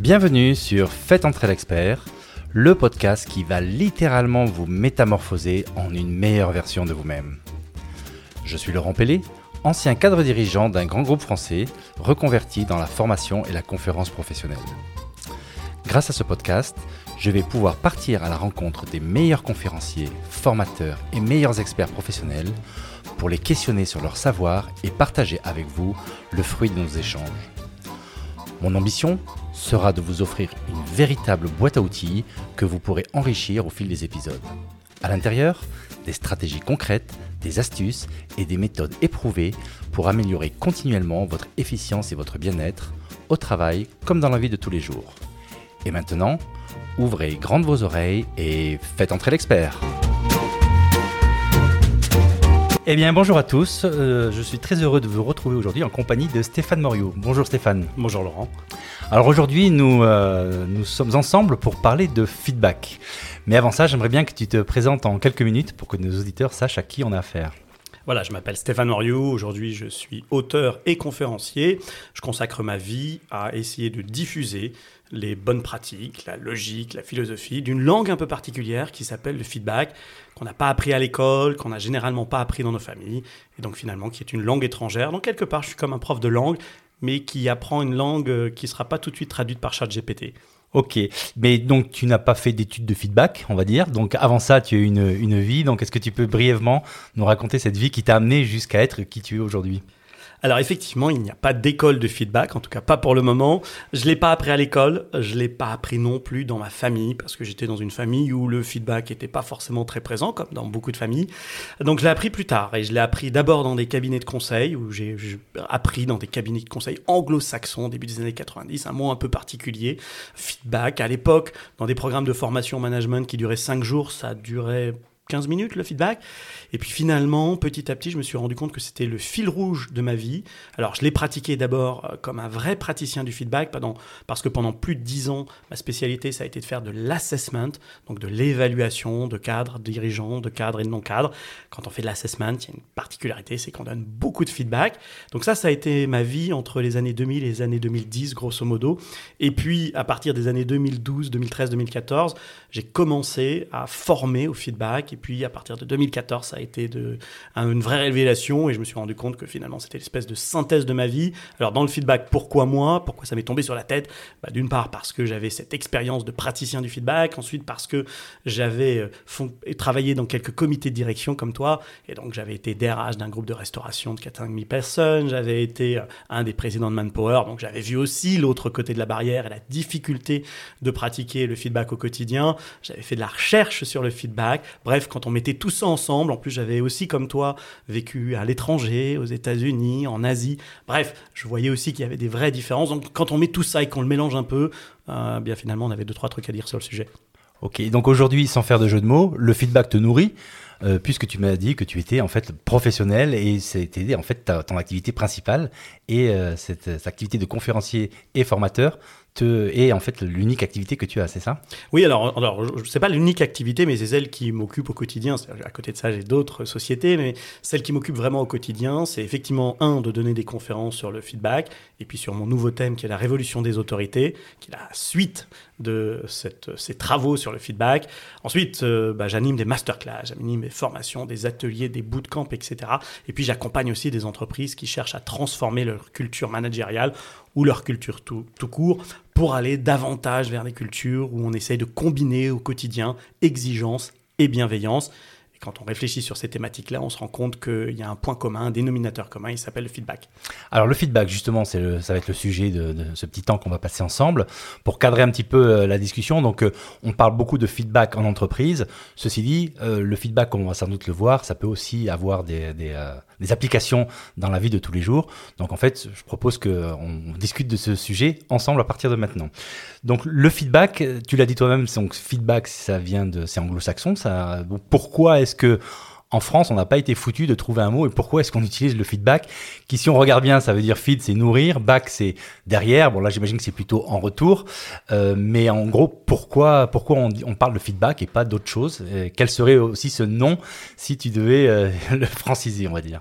Bienvenue sur Faites entrer l'expert, le podcast qui va littéralement vous métamorphoser en une meilleure version de vous-même. Je suis Laurent Pellet, ancien cadre dirigeant d'un grand groupe français reconverti dans la formation et la conférence professionnelle. Grâce à ce podcast, je vais pouvoir partir à la rencontre des meilleurs conférenciers, formateurs et meilleurs experts professionnels pour les questionner sur leur savoir et partager avec vous le fruit de nos échanges. Mon ambition sera de vous offrir une véritable boîte à outils que vous pourrez enrichir au fil des épisodes. À l'intérieur, des stratégies concrètes, des astuces et des méthodes éprouvées pour améliorer continuellement votre efficience et votre bien-être au travail comme dans la vie de tous les jours. Et maintenant, ouvrez grandes vos oreilles et faites entrer l'expert. Eh bien, bonjour à tous. Euh, je suis très heureux de vous retrouver aujourd'hui en compagnie de Stéphane Moriot. Bonjour Stéphane. Bonjour Laurent. Alors aujourd'hui, nous, euh, nous sommes ensemble pour parler de feedback. Mais avant ça, j'aimerais bien que tu te présentes en quelques minutes pour que nos auditeurs sachent à qui on a affaire. Voilà, je m'appelle Stéphane Moriot. Aujourd'hui, je suis auteur et conférencier. Je consacre ma vie à essayer de diffuser les bonnes pratiques, la logique, la philosophie d'une langue un peu particulière qui s'appelle le feedback, qu'on n'a pas appris à l'école, qu'on n'a généralement pas appris dans nos familles, et donc finalement qui est une langue étrangère. Donc quelque part, je suis comme un prof de langue, mais qui apprend une langue euh, qui ne sera pas tout de suite traduite par ChatGPT. Ok, mais donc tu n'as pas fait d'études de feedback, on va dire. Donc avant ça, tu as eu une, une vie. Donc est-ce que tu peux brièvement nous raconter cette vie qui t'a amené jusqu'à être qui tu es aujourd'hui? Alors effectivement, il n'y a pas d'école de feedback, en tout cas pas pour le moment. Je l'ai pas appris à l'école, je l'ai pas appris non plus dans ma famille, parce que j'étais dans une famille où le feedback n'était pas forcément très présent, comme dans beaucoup de familles. Donc je l'ai appris plus tard, et je l'ai appris d'abord dans des cabinets de conseil, où j'ai appris dans des cabinets de conseil anglo-saxons, début des années 90, un mot un peu particulier, feedback. À l'époque, dans des programmes de formation management qui duraient 5 jours, ça durait 15 minutes le feedback. Et puis finalement, petit à petit, je me suis rendu compte que c'était le fil rouge de ma vie. Alors je l'ai pratiqué d'abord euh, comme un vrai praticien du feedback, parce que pendant plus de 10 ans, ma spécialité, ça a été de faire de l'assessment, donc de l'évaluation de cadres, dirigeants, de cadres et de non-cadres. Quand on fait de l'assessment, il y a une particularité, c'est qu'on donne beaucoup de feedback. Donc ça, ça a été ma vie entre les années 2000 et les années 2010, grosso modo. Et puis, à partir des années 2012, 2013, 2014, j'ai commencé à former au feedback. Et puis, à partir de 2014, ça a été une vraie révélation et je me suis rendu compte que finalement, c'était l'espèce de synthèse de ma vie. Alors, dans le feedback, pourquoi moi? Pourquoi ça m'est tombé sur la tête? Bah, D'une part, parce que j'avais cette expérience de praticien du feedback. Ensuite, parce que j'avais euh, travaillé dans quelques comités de direction comme toi. Et donc, j'avais été DRH d'un groupe de restauration de 4 000 personnes. J'avais été euh, un des présidents de Manpower. Donc, j'avais vu aussi l'autre côté de la barrière et la difficulté de pratiquer le feedback au quotidien. J'avais fait de la recherche sur le feedback. Bref, quand on mettait tout ça ensemble, en plus j'avais aussi comme toi vécu à l'étranger, aux États-Unis, en Asie. Bref, je voyais aussi qu'il y avait des vraies différences. Donc quand on met tout ça et qu'on le mélange un peu, euh, bien finalement on avait deux trois trucs à dire sur le sujet. Ok, donc aujourd'hui, sans faire de jeu de mots, le feedback te nourrit. Euh, puisque tu m'as dit que tu étais en fait professionnel et c'était en fait ton activité principale et euh, cette, cette, activité de conférencier et formateur te, est en fait l'unique activité que tu as, c'est ça? Oui, alors, alors c'est pas l'unique activité, mais c'est celle qui m'occupe au quotidien. À côté de ça, j'ai d'autres sociétés, mais celle qui m'occupe vraiment au quotidien, c'est effectivement, un, de donner des conférences sur le feedback, et puis sur mon nouveau thème qui est la révolution des autorités, qui est la suite de ces travaux sur le feedback. Ensuite, euh, bah, j'anime des masterclass, j'anime des formations, des ateliers, des bootcamps, etc. Et puis j'accompagne aussi des entreprises qui cherchent à transformer leur culture managériale ou leur culture tout, tout court pour aller davantage vers des cultures où on essaye de combiner au quotidien exigence et bienveillance quand on réfléchit sur ces thématiques-là, on se rend compte qu'il y a un point commun, un dénominateur commun, il s'appelle le feedback. Alors le feedback, justement, ça va être le sujet de, ce petit temps qu'on va passer ensemble pour cadrer un petit peu euh, la discussion. Donc euh, on parle beaucoup de feedback en entreprise. Ceci dit, euh, le feedback, on va sans doute le voir, ça peut aussi avoir des, des, applications dans la vie de tous les jours. Donc en fait, je propose qu'on discute de ce sujet ensemble à partir de maintenant. Donc le feedback, tu l'as dit toi-même, donc feedback, ça vient de, c'est anglo-saxon. Ça, pourquoi est-ce que en France, on n'a pas été foutu de trouver un mot et pourquoi est-ce qu'on utilise le feedback qui, si on regarde bien, ça veut dire feed, c'est nourrir, back, c'est derrière. Bon, là, j'imagine que c'est plutôt en retour. Euh, mais en gros, pourquoi, pourquoi on, parle de feedback et pas d'autre chose? Quel serait aussi ce nom si tu devais euh, le franciser, on va dire?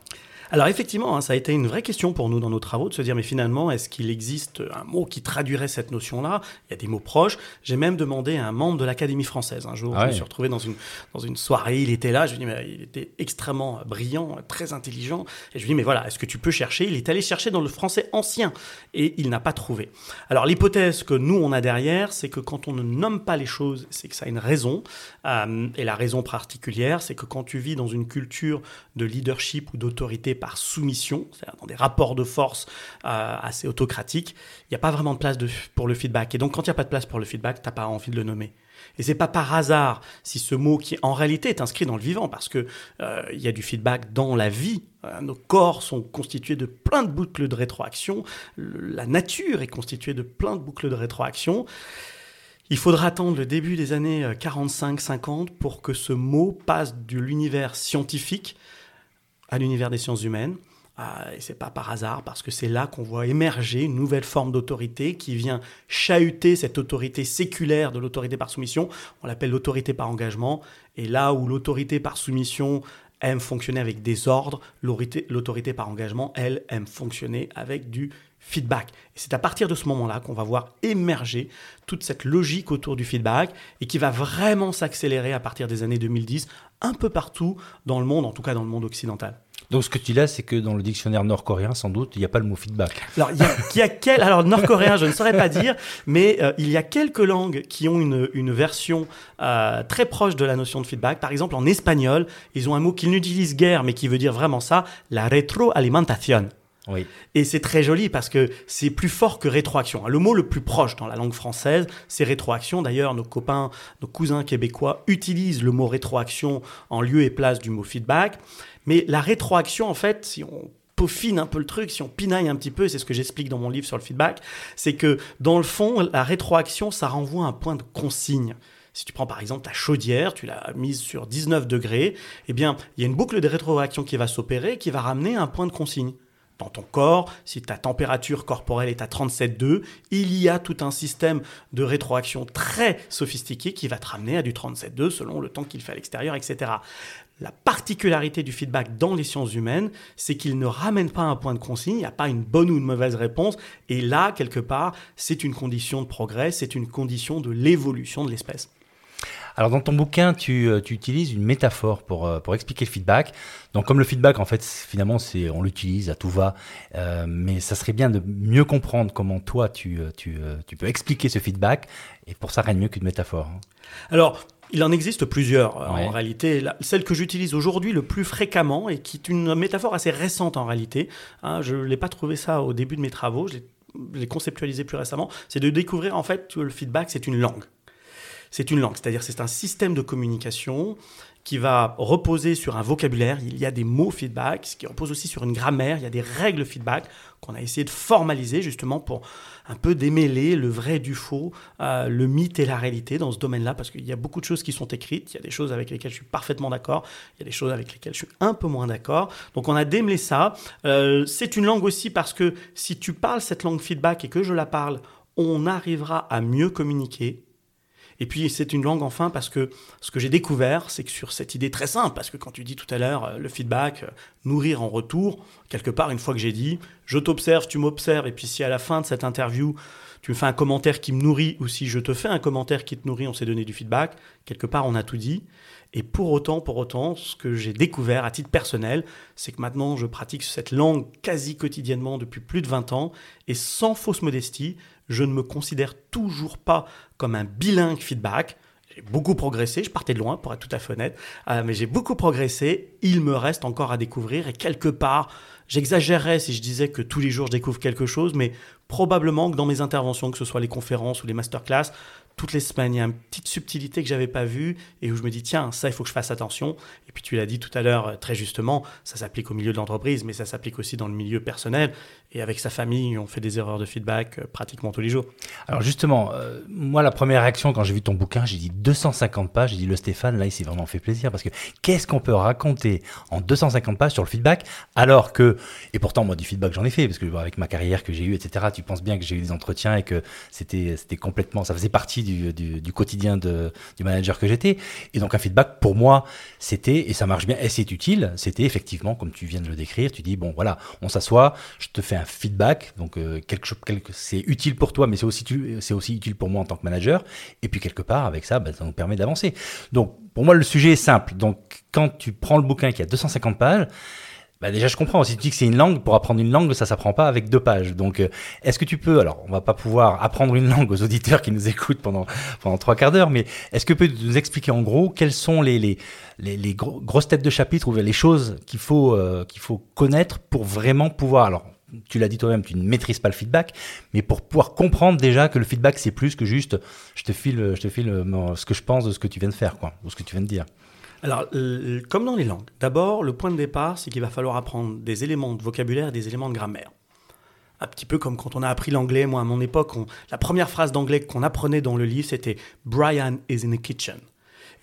Alors effectivement, hein, ça a été une vraie question pour nous dans nos travaux de se dire mais finalement est-ce qu'il existe un mot qui traduirait cette notion-là? Il y a des mots proches. J'ai même demandé à un membre de l'Académie française un jour. Ah je me suis retrouvé dans une dans une soirée, il était là. Je lui dis mais il était extrêmement brillant, très intelligent. Et je lui dis mais voilà, est-ce que tu peux chercher? Il est allé chercher dans le français ancien et il n'a pas trouvé. Alors l'hypothèse que nous on a derrière, c'est que quand on ne nomme pas les choses, c'est que ça a une raison. Euh, et la raison particulière, c'est que quand tu vis dans une culture de leadership ou d'autorité par soumission, c'est-à-dire dans des rapports de force euh, assez autocratiques, il n'y a pas vraiment de place pour le feedback. Et donc quand il n'y a pas de place pour le feedback, tu n'as pas envie de le nommer. Et c'est pas par hasard si ce mot qui en réalité est inscrit dans le vivant, parce que euh, il y a du feedback dans la vie. Euh, nos corps sont constitués de plein de boucles de rétroaction. La nature est constituée de plein de boucles de rétroaction. Il faudra attendre le début des années euh, 45-50 pour que ce mot passe de l'univers scientifique à l'univers des sciences humaines. Ah, et c'est pas par hasard, parce que c'est là qu'on voit émerger une nouvelle forme d'autorité qui vient chahuter cette autorité séculaire de l'autorité par soumission. On l'appelle l'autorité par engagement. Et là où l'autorité par soumission aime fonctionner avec des ordres, l'autorité par engagement, elle, aime fonctionner avec du feedback. Et c'est à partir de ce moment-là qu'on va voir émerger toute cette logique autour du feedback et qui va vraiment s'accélérer à partir des années 2010 un peu partout dans le monde, en tout cas dans le monde occidental. Donc ce que tu dis là, c'est que dans le dictionnaire nord-coréen, sans doute, il n'y a pas le mot feedback. Alors, il y a, il y a quel, alors nord-coréen, je ne saurais pas dire, mais euh, il y a quelques langues qui ont une, une version euh, très proche de la notion de feedback. Par exemple, en espagnol, ils ont un mot qu'ils n'utilisent guère, mais qui veut dire vraiment ça, la rétroalimentation. Et c'est très joli parce que c'est plus fort que rétroaction. Le mot le plus proche dans la langue française, c'est rétroaction. D'ailleurs, nos copains, nos cousins québécois utilisent le mot rétroaction en lieu et place du mot feedback. Mais la rétroaction, en fait, si on peaufine un peu le truc, si on pinaille un petit peu, c'est ce que j'explique dans mon livre sur le feedback, c'est que dans le fond, la rétroaction, ça renvoie à un point de consigne. Si tu prends par exemple ta chaudière, tu l'as mise sur 19 degrés, eh bien, il y a une boucle de rétroaction qui va s'opérer, qui va ramener un point de consigne dans ton corps, si ta température corporelle est à 37,2, il y a tout un système de rétroaction très sophistiqué qui va te ramener à du 37,2 selon le temps qu'il fait à l'extérieur, etc. La particularité du feedback dans les sciences humaines, c'est qu'il ne ramène pas un point de consigne, il n'y a pas une bonne ou une mauvaise réponse, et là, quelque part, c'est une condition de progrès, c'est une condition de l'évolution de l'espèce. Alors dans ton bouquin, tu, euh, tu utilises une métaphore pour, euh, pour expliquer le feedback. Donc comme le feedback, en fait, finalement, c'est on l'utilise à tout va, euh, mais ça serait bien de mieux comprendre comment toi, tu, tu, tu peux expliquer ce feedback, et pour ça, rien de mieux qu'une métaphore. hein. Alors, il en existe plusieurs. Ouais. En réalité, la- celle que j'utilise aujourd'hui le plus fréquemment et qui est une métaphore assez récente en réalité, hein, je ne l'ai pas trouvé ça au début de mes travaux, je l'ai conceptualisé plus récemment, c'est de découvrir en fait que le feedback, c'est une langue. C'est une langue, c'est-à-dire c'est un système de communication qui va reposer sur un vocabulaire. Il y a des mots feedback, ce qui repose aussi sur une grammaire. Il y a des règles feedback qu'on a essayé de formaliser justement pour un peu démêler le vrai du faux, euh, le mythe et la réalité dans ce domaine-là, parce qu'il y a beaucoup de choses qui sont écrites. Il y a des choses avec lesquelles je suis parfaitement d'accord. Il y a des choses avec lesquelles je suis un peu moins d'accord. Donc on a démêlé ça. Euh, c'est une langue aussi parce que si tu parles cette langue feedback et que je la parle, on arrivera à mieux communiquer. Et puis c'est une langue enfin parce que ce que j'ai découvert, c'est que sur cette idée très simple, parce que quand tu dis tout à l'heure euh, le feedback, euh, nourrir en retour, quelque part une fois que j'ai dit, je t'observe, tu m'observes, et puis si à la fin de cette interview tu me fais un commentaire qui me nourrit, ou si je te fais un commentaire qui te nourrit, on s'est donné du feedback, quelque part on a tout dit. Et pour autant, pour autant, ce que j'ai découvert à titre personnel, c'est que maintenant je pratique cette langue quasi quotidiennement depuis plus de 20 ans, et sans fausse modestie, je ne me considère toujours pas comme un bilingue feedback. J'ai beaucoup progressé, je partais de loin pour être tout à fait honnête, euh, mais j'ai beaucoup progressé, il me reste encore à découvrir et quelque part, j'exagérerais si je disais que tous les jours je découvre quelque chose, mais probablement que dans mes interventions, que ce soit les conférences ou les masterclass, toutes les semaines, il y a une petite subtilité que j'avais pas vue et où je me dis tiens, ça il faut que je fasse attention. Et puis tu l'as dit tout à l'heure euh, très justement, ça s'applique au milieu de l'entreprise, mais ça s'applique aussi dans le milieu personnel. Et avec sa famille, on fait des erreurs de feedback euh, pratiquement tous les jours. Alors justement, euh, moi la première réaction quand j'ai vu ton bouquin, j'ai dit 250 pages, j'ai dit le Stéphane, là il s'est vraiment fait plaisir parce que qu'est-ce qu'on peut raconter en 250 pages sur le feedback alors que, et pourtant moi du feedback j'en ai fait parce que avec ma carrière que j'ai eue, etc., tu penses bien que j'ai eu des entretiens et que c'était complètement, ça faisait partie du, du, du quotidien de, du manager que j'étais. Et donc un feedback pour moi c'était, et ça marche bien, et c'est utile, c'était effectivement comme tu viens de le décrire, tu dis bon voilà, on s'assoit, je te fais un feedback, donc euh, quelque quelque, c'est utile pour toi, mais c'est aussi, c'est aussi utile pour moi en tant que manager. Et puis quelque part, avec ça, bah, ça nous permet d'avancer. Donc pour moi, le sujet est simple. Donc quand tu prends le bouquin qui a 250 pages, bah déjà, je comprends. Si tu dis que c'est une langue, pour apprendre une langue, ça s'apprend pas avec deux pages. Donc, euh, est-ce que tu peux, alors, on va pas pouvoir apprendre une langue aux auditeurs qui nous écoutent pendant pendant trois quarts d'heure, mais est-ce que tu peux nous expliquer en gros quelles sont les les les, les grosses têtes de chapitre ou les choses qu'il faut euh, qu'il faut connaître pour vraiment pouvoir, alors, tu l'as dit toi-même, tu ne maîtrises pas le feedback, mais pour pouvoir comprendre déjà que le feedback c'est plus que juste je te file, je te file euh, ce que je pense de ce que tu viens de faire, ou ce que tu viens de dire. Alors, comme dans les langues, d'abord, le point de départ, c'est qu'il va falloir apprendre des éléments de vocabulaire et des éléments de grammaire. Un petit peu comme quand on a appris l'anglais. Moi, à mon époque, la première phrase d'anglais qu'on apprenait dans le livre, c'était Brian is in the kitchen.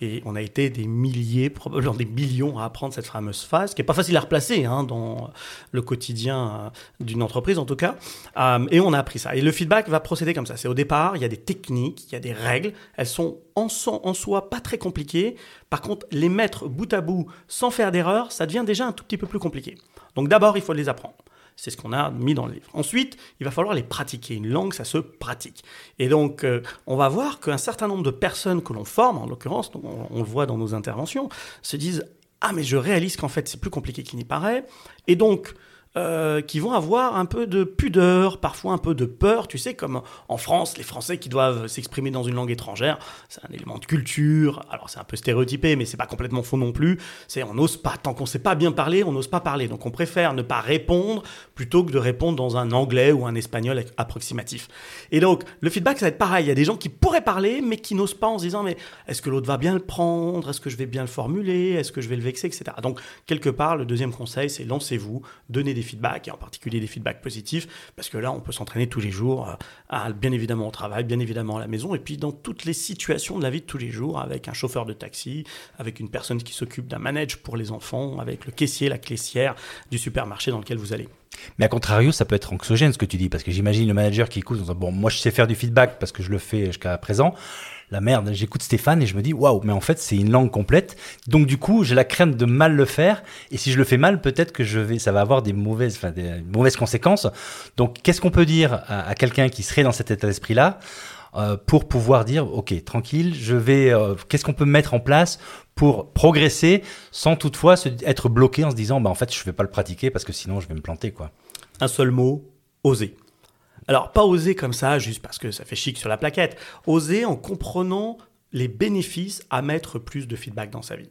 Et on a été des milliers, probablement des millions à apprendre cette fameuse phase, qui n'est pas facile à replacer hein, dans le quotidien euh, d'une entreprise en tout cas. Euh, et on a appris ça. Et le feedback va procéder comme ça. C'est au départ, il y a des techniques, il y a des règles. Elles sont en, en soi pas très compliquées. Par contre, les mettre bout à bout sans faire d'erreur, ça devient déjà un tout petit peu plus compliqué. Donc d'abord, il faut les apprendre. C'est ce qu'on a mis dans le livre. Ensuite, il va falloir les pratiquer. Une langue, ça se pratique. Et donc, euh, on va voir qu'un certain nombre de personnes que l'on forme, en l'occurrence, on, on, le voit dans nos interventions, se disent Ah, mais je réalise qu'en fait, c'est plus compliqué qu'il n'y paraît. Et donc, euh, qui vont avoir un peu de pudeur, parfois un peu de peur. Tu sais, comme en France, les Français qui doivent s'exprimer dans une langue étrangère, c'est un élément de culture. Alors c'est un peu stéréotypé, mais c'est pas complètement faux non plus. C'est on n'ose pas tant qu'on sait pas bien parler, on n'ose pas parler. Donc on préfère ne pas répondre plutôt que de répondre dans un anglais ou un espagnol approximatif. Et donc le feedback ça va être pareil. Il y a des gens qui pourraient parler, mais qui n'osent pas en se disant mais est-ce que l'autre va bien le prendre, est-ce que je vais bien le formuler, est-ce que je vais le vexer, etc. Donc quelque part, le deuxième conseil, c'est lancez-vous, donnez des et en particulier des feedbacks positifs, parce que là, on peut s'entraîner tous les jours, euh, bien évidemment au travail, bien évidemment à la maison, et puis dans toutes les situations de la vie de tous les jours, avec un chauffeur de taxi, avec une personne qui s'occupe d'un manage pour les enfants, avec le caissier, la caissière du supermarché dans lequel vous allez. Mais à contrario, ça peut être anxiogène ce que tu dis, parce que j'imagine le manager qui écoute, bon, moi je sais faire du feedback parce que je le fais jusqu'à présent la merde, j'écoute Stéphane et je me dis waouh, mais en fait c'est une langue complète. Donc du coup, j'ai la crainte de mal le faire et si je le fais mal, peut-être que je vais, ça va avoir des mauvaises, enfin des mauvaises conséquences. Donc qu'est-ce qu'on peut dire à, quelqu'un qui serait dans cet état d'esprit là? Euh, pour pouvoir dire ok tranquille je vais euh, qu'est-ce qu'on peut mettre en place pour progresser sans toutefois se, être bloqué en se disant bah en fait je vais pas le pratiquer parce que sinon je vais me planter quoi un seul mot oser alors, pas oser comme ça, juste parce que ça fait chic sur la plaquette. Oser en comprenant les bénéfices à mettre plus de feedback dans sa vie.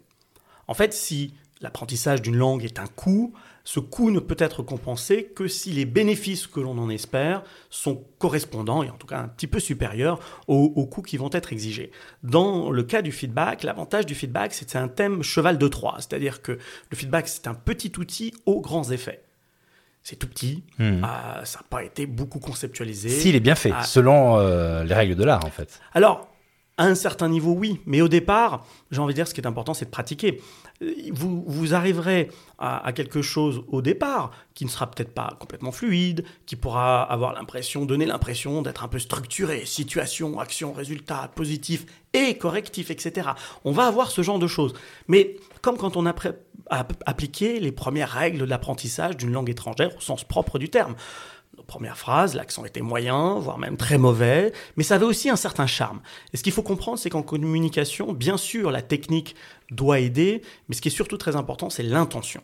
En fait, si l'apprentissage d'une langue est un coût, ce coût ne peut être compensé que si les bénéfices que l'on en espère sont correspondants, et en tout cas un petit peu supérieurs, aux, aux coûts qui vont être exigés. Dans le cas du feedback, l'avantage du feedback, c'est que c'est un thème cheval de Troie, c'est-à-dire que le feedback, c'est un petit outil aux grands effets c'est tout petit, hmm. ah, ça n'a pas été beaucoup conceptualisé. S'il est bien fait, ah. selon euh, les règles de l'art en fait. Alors, à un certain niveau, oui, mais au départ, j'ai envie de dire, ce qui est important, c'est de pratiquer. Vous, vous arriverez à, quelque chose au départ qui ne sera peut-être pas complètement fluide, qui pourra avoir l'impression, donner l'impression d'être un peu structuré, situation, action, résultat, positif et correctif, etc. On va avoir ce genre de choses. Mais comme quand on a appliqué les premières règles de l'apprentissage d'une langue étrangère au sens propre du terme. Nos premières phrases, l'accent était moyen, voire même très mauvais, mais ça avait aussi un certain charme. Et ce qu'il faut comprendre, c'est qu'en communication, bien sûr, la technique doit aider, mais ce qui est surtout très important, c'est l'intention.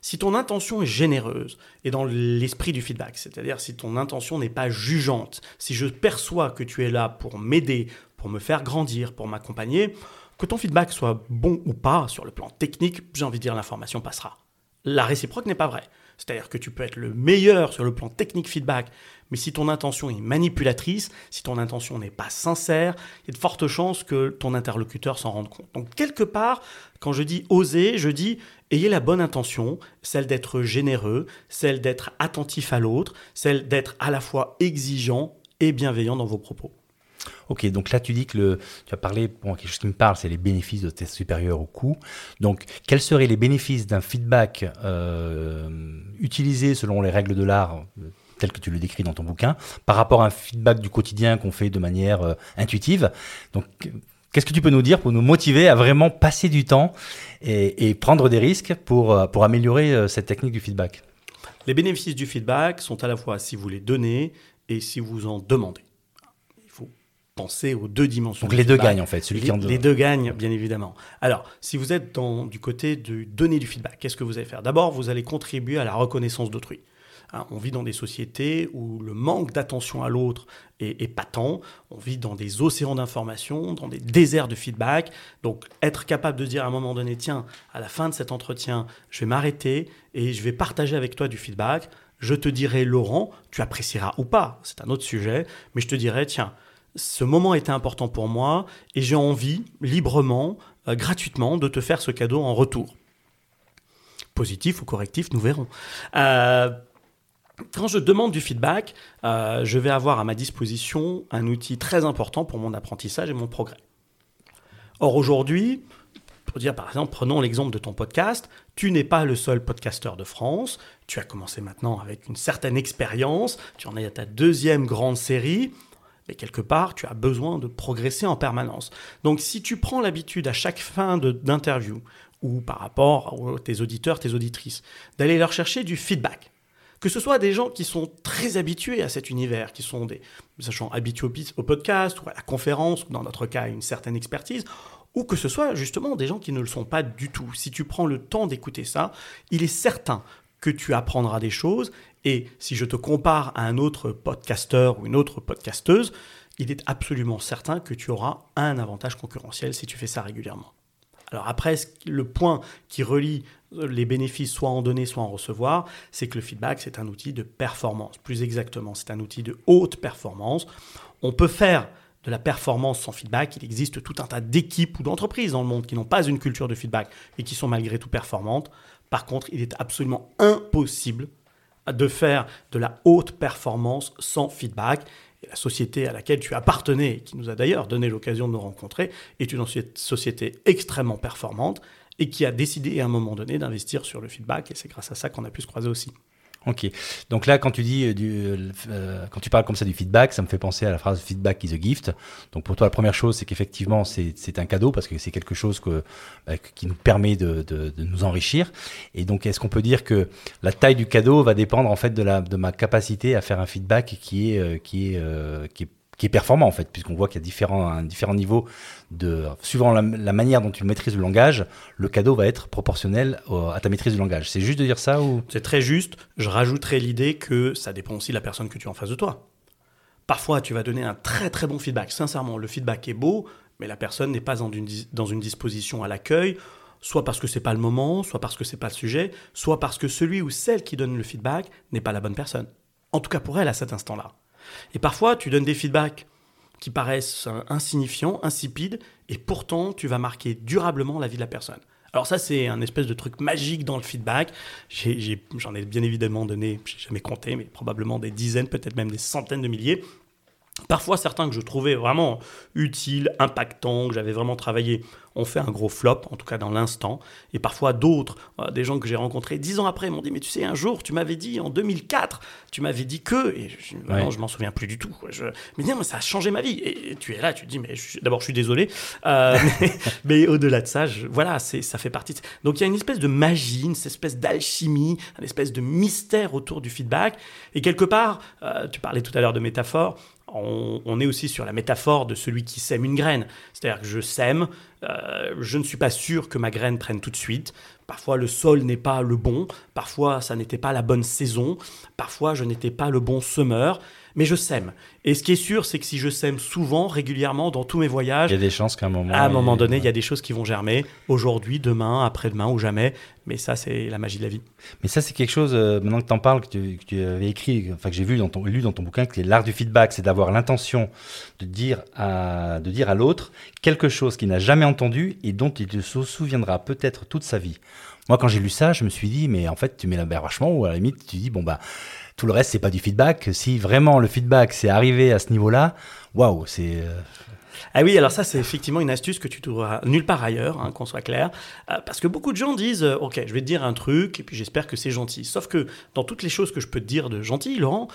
Si ton intention est généreuse et dans l'esprit du feedback, c'est-à-dire si ton intention n'est pas jugeante, si je perçois que tu es là pour m'aider, pour me faire grandir, pour m'accompagner, que ton feedback soit bon ou pas sur le plan technique, j'ai envie de dire l'information passera. La réciproque n'est pas vraie. C'est-à-dire que tu peux être le meilleur sur le plan technique feedback, mais si ton intention est manipulatrice, si ton intention n'est pas sincère, il y a de fortes chances que ton interlocuteur s'en rende compte. Donc quelque part, quand je dis oser, je dis ayez la bonne intention, celle d'être généreux, celle d'être attentif à l'autre, celle d'être à la fois exigeant et bienveillant dans vos propos. Ok, donc là tu dis que tu as parlé, bon, quelque chose qui me parle, c'est les bénéfices de test supérieur au coût. Donc quels seraient les bénéfices d'un feedback euh, utilisé selon les règles de l'art tel que tu le décris dans ton bouquin, par rapport à un feedback du quotidien qu'on fait de manière euh, intuitive? Donc, qu'est-ce que tu peux nous dire pour nous motiver à vraiment passer du temps et, prendre des risques euh, pour améliorer cette technique du feedback? Les bénéfices du feedback sont à la fois si vous les donnez et si vous en demandez penser aux deux dimensions. Donc les deux gagnent en fait, celui les, qui en Les deux gagnent, bien évidemment. Alors, si vous êtes dans, du côté de donner du feedback, qu'est-ce que vous allez faire? D'abord, vous allez contribuer à la reconnaissance d'autrui. Hein, on vit dans des sociétés où le manque d'attention à l'autre est, est, patent. On vit dans des océans d'informations, dans des déserts de feedback. Donc, être capable de dire à un moment donné, tiens, à la fin de cet entretien, je vais m'arrêter et je vais partager avec toi du feedback. Je te dirai, Laurent, tu apprécieras ou pas, c'est un autre sujet, mais je te dirai, tiens, ce moment était important pour moi et j'ai envie, librement, euh, gratuitement, de te faire ce cadeau en retour. Positif ou correctif, nous verrons. Euh, quand je demande du feedback, euh, je vais avoir à ma disposition un outil très important pour mon apprentissage et mon progrès. Or aujourd'hui, pour dire par exemple, prenons l'exemple de ton podcast, tu n'es pas le seul podcasteur de France, tu as commencé maintenant avec une certaine expérience, tu en es à ta deuxième grande série, mais quelque part, tu as besoin de progresser en permanence. Donc si tu prends l'habitude à chaque fin d'interview, ou par rapport à tes auditeurs, tes auditrices, d'aller leur chercher du feedback, que ce soit des gens qui sont très habitués à cet univers, qui sont des sachant habitués au podcast ou à la conférence, ou dans notre cas une certaine expertise, ou que ce soit justement des gens qui ne le sont pas du tout. Si tu prends le temps d'écouter ça, il est certain que tu apprendras des choses. Et si je te compare à un autre podcasteur ou une autre podcasteuse, il est absolument certain que tu auras un avantage concurrentiel si tu fais ça régulièrement. Alors après, le point qui relie les bénéfices soit en donner, soit en recevoir, c'est que le feedback, c'est un outil de performance. Plus exactement, c'est un outil de haute performance. On peut faire de la performance sans feedback. Il existe tout un tas d'équipes ou d'entreprises dans le monde qui n'ont pas une culture de feedback et qui sont malgré tout performantes. Par contre, il est absolument impossible de faire de la haute performance sans feedback. La société à laquelle tu appartenais, qui nous a d'ailleurs donné l'occasion de nous rencontrer, est une société extrêmement performante et qui a décidé à un moment donné d'investir sur le feedback. Et c'est grâce à ça qu'on a pu se croiser aussi. Ok. Donc là, quand tu dis, euh, du, euh, euh, quand tu parles comme ça du feedback, ça me fait penser à la phrase feedback is a gift. Donc pour toi, la première chose, c'est qu'effectivement, c'est un cadeau parce que c'est quelque chose que, bah, qui nous permet de, de, de, nous enrichir. Et donc, est-ce qu'on peut dire que la taille du cadeau va dépendre en fait de, la, de ma capacité à faire un feedback qui est, qui est, qui est qui est performant en fait, puisqu'on voit qu'il y a différents, différents niveaux de, suivant la, manière dont tu maîtrises le langage, le cadeau va être proportionnel à ta maîtrise du langage. C'est juste de dire ça ou? C'est très juste. Je rajouterai l'idée que ça dépend aussi de la personne que tu as en face de toi. Parfois, tu vas donner un très très bon feedback. Sincèrement, le feedback est beau, mais la personne n'est pas dans une, dans une disposition à l'accueil, soit parce que c'est pas le moment, soit parce que c'est pas le sujet, soit parce que celui ou celle qui donne le feedback n'est pas la bonne personne. En tout cas pour elle à cet instant-là. Et parfois, tu donnes des feedbacks qui paraissent insignifiants, insipides, et pourtant, tu vas marquer durablement la vie de la personne. Alors ça, c'est un espèce de truc magique dans le feedback. J'en ai, bien évidemment donné, je jamais compté, mais probablement des dizaines, peut-être même des centaines de milliers. Parfois, certains que je trouvais vraiment utiles, impactants, que j'avais vraiment travaillé ont fait un gros flop, en tout cas dans l'instant. Et parfois d'autres, euh, des gens que j'ai rencontrés dix ans après, m'ont dit Mais tu sais, un jour, tu m'avais dit en 2004, tu m'avais dit que. Et je, ouais. je m'en souviens plus du tout. Je, mais non, mais ça a changé ma vie. Et, tu es là, tu te dis Mais d'abord, je suis désolé. Euh, mais, au-delà de ça, voilà, ça fait partie. Donc il y a une espèce de magie, une espèce d'alchimie, une espèce de mystère autour du feedback. Et quelque part, euh, tu parlais tout à l'heure de métaphore on, est aussi sur la métaphore de celui qui sème une graine. C'est-à-dire que je sème, euh, je ne suis pas sûr que ma graine prenne tout de suite. Parfois, le sol n'est pas le bon. Parfois, ça n'était pas la bonne saison. Parfois, je n'étais pas le bon semeur mais je sème. Et ce qui est sûr, c'est que si je sème souvent, régulièrement, dans tous mes voyages, il y a des chances qu'à un moment, à un moment donné, il y a des choses qui vont germer. Aujourd'hui, demain, après-demain ou jamais. Mais ça, c'est la magie de la vie. Mais ça, c'est quelque chose, euh, maintenant que tu en parles, que tu, avais écrit, enfin que j'ai vu dans ton, lu dans ton bouquin, que l'art du feedback, c'est d'avoir l'intention de dire à, de dire à l'autre quelque chose qu'il n'a jamais entendu et dont il se souviendra peut-être toute sa vie. Moi, quand j'ai lu ça, je me suis dit, mais en fait, tu mets la barre vachement, ou à la limite, tu dis, bon, bah, tout le reste, c'est pas du feedback. Si vraiment le feedback, c'est arrivé à ce niveau-là, waouh, c'est. Euh, ah oui, alors ça, c'est effectivement une astuce que tu trouveras nulle part ailleurs, hein, qu'on soit clair. Euh, parce que beaucoup de gens disent euh, Ok, je vais te dire un truc, et puis j'espère que c'est gentil. Sauf que dans toutes les choses que je peux te dire de gentil, Laurent,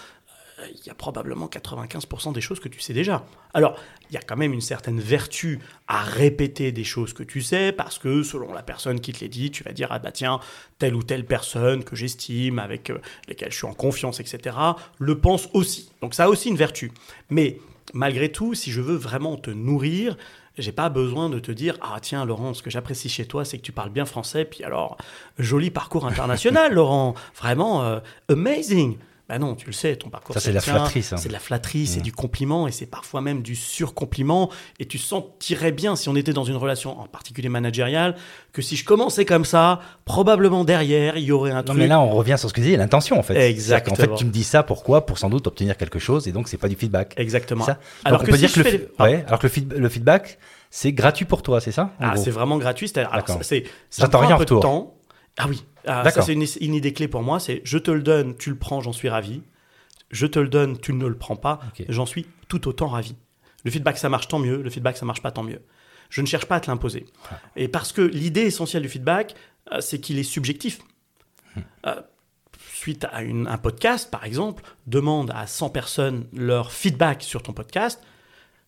il y a probablement 95% des choses que tu sais déjà. Alors, il y a quand même une certaine vertu à répéter des choses que tu sais, parce que selon la personne qui te les dit, tu vas dire, ah bah tiens, telle ou telle personne que j'estime, avec euh, lesquelles je suis en confiance, etc., le pense aussi. Donc ça a aussi une vertu. Mais malgré tout, si je veux vraiment te nourrir, j'ai pas besoin de te dire ah tiens Laurent ce que j'apprécie chez toi c'est que tu parles bien français puis alors joli parcours international Laurent vraiment euh, amazing bah non, tu le sais, ton parcours. Ça, c'est de la flatterie, C'est de la flatterie, c'est mmh. du compliment et c'est parfois même du surcompliment. Et tu sentirais bien, si on était dans une relation, en particulier managériale, que si je commençais comme ça, probablement derrière, il y aurait un truc. Non, mais là, on revient sur ce que tu dis, l'intention, en fait. Exactement. En fait, tu me dis ça, pourquoi Pour sans doute obtenir quelque chose et donc, c'est pas du feedback. Exactement. Alors, on que dire que le, alors que le, feedback, c'est gratuit pour toi, c'est ça Ah, c'est vraiment gratuit. C'est, J'attends rien en retour. temps. Ah oui, ah, ça c'est une, idée clé pour moi, c'est je te le donne, tu le prends, j'en suis ravi. Je te le donne, tu ne le prends pas, j'en suis tout autant ravi. Le feedback ça marche tant mieux, le feedback ça marche pas tant mieux. Je ne cherche pas à te l'imposer. Et parce que l'idée essentielle du feedback, euh, c'est qu'il est subjectif. Hmm. Euh, suite à un podcast, par exemple, demande à 100 personnes leur feedback sur ton podcast,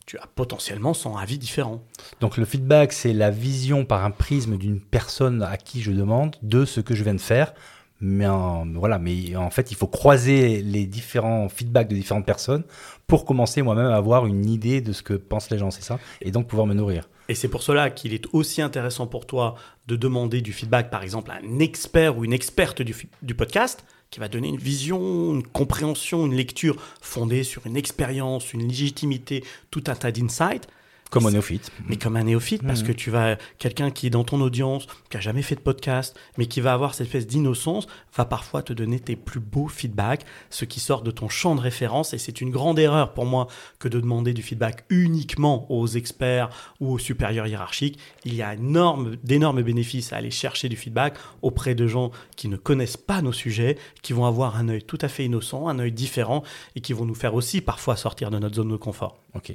tu as potentiellement 100 avis différents. Donc le feedback, c'est la vision par un prisme d'une personne à qui je demande de ce que je viens de faire. Mais en, voilà, mais en fait, il faut croiser les différents feedbacks de différentes personnes pour commencer moi-même à avoir une idée de ce que pensent les gens, c'est ça? Et donc pouvoir me nourrir. Et c'est pour cela qu'il est aussi intéressant pour toi de demander du feedback, par exemple, à un expert ou une experte du, du podcast, qui va donner une vision, une compréhension, une lecture fondée sur une expérience, une légitimité, tout un tas d'insights. Comme un néophyte. Mais comme un néophyte, parce mmh. que tu vas, quelqu'un qui est dans ton audience, qui a jamais fait de podcast, mais qui va avoir cette espèce d'innocence, va parfois te donner tes plus beaux feedbacks, ce qui sort de ton champ de référence. Et c'est une grande erreur pour moi que de demander du feedback uniquement aux experts ou aux supérieurs hiérarchiques. Il y a énorme, d'énormes bénéfices à aller chercher du feedback auprès de gens qui ne connaissent pas nos sujets, qui vont avoir un œil tout à fait innocent, un œil différent, et qui vont nous faire aussi parfois sortir de notre zone de confort. Ok.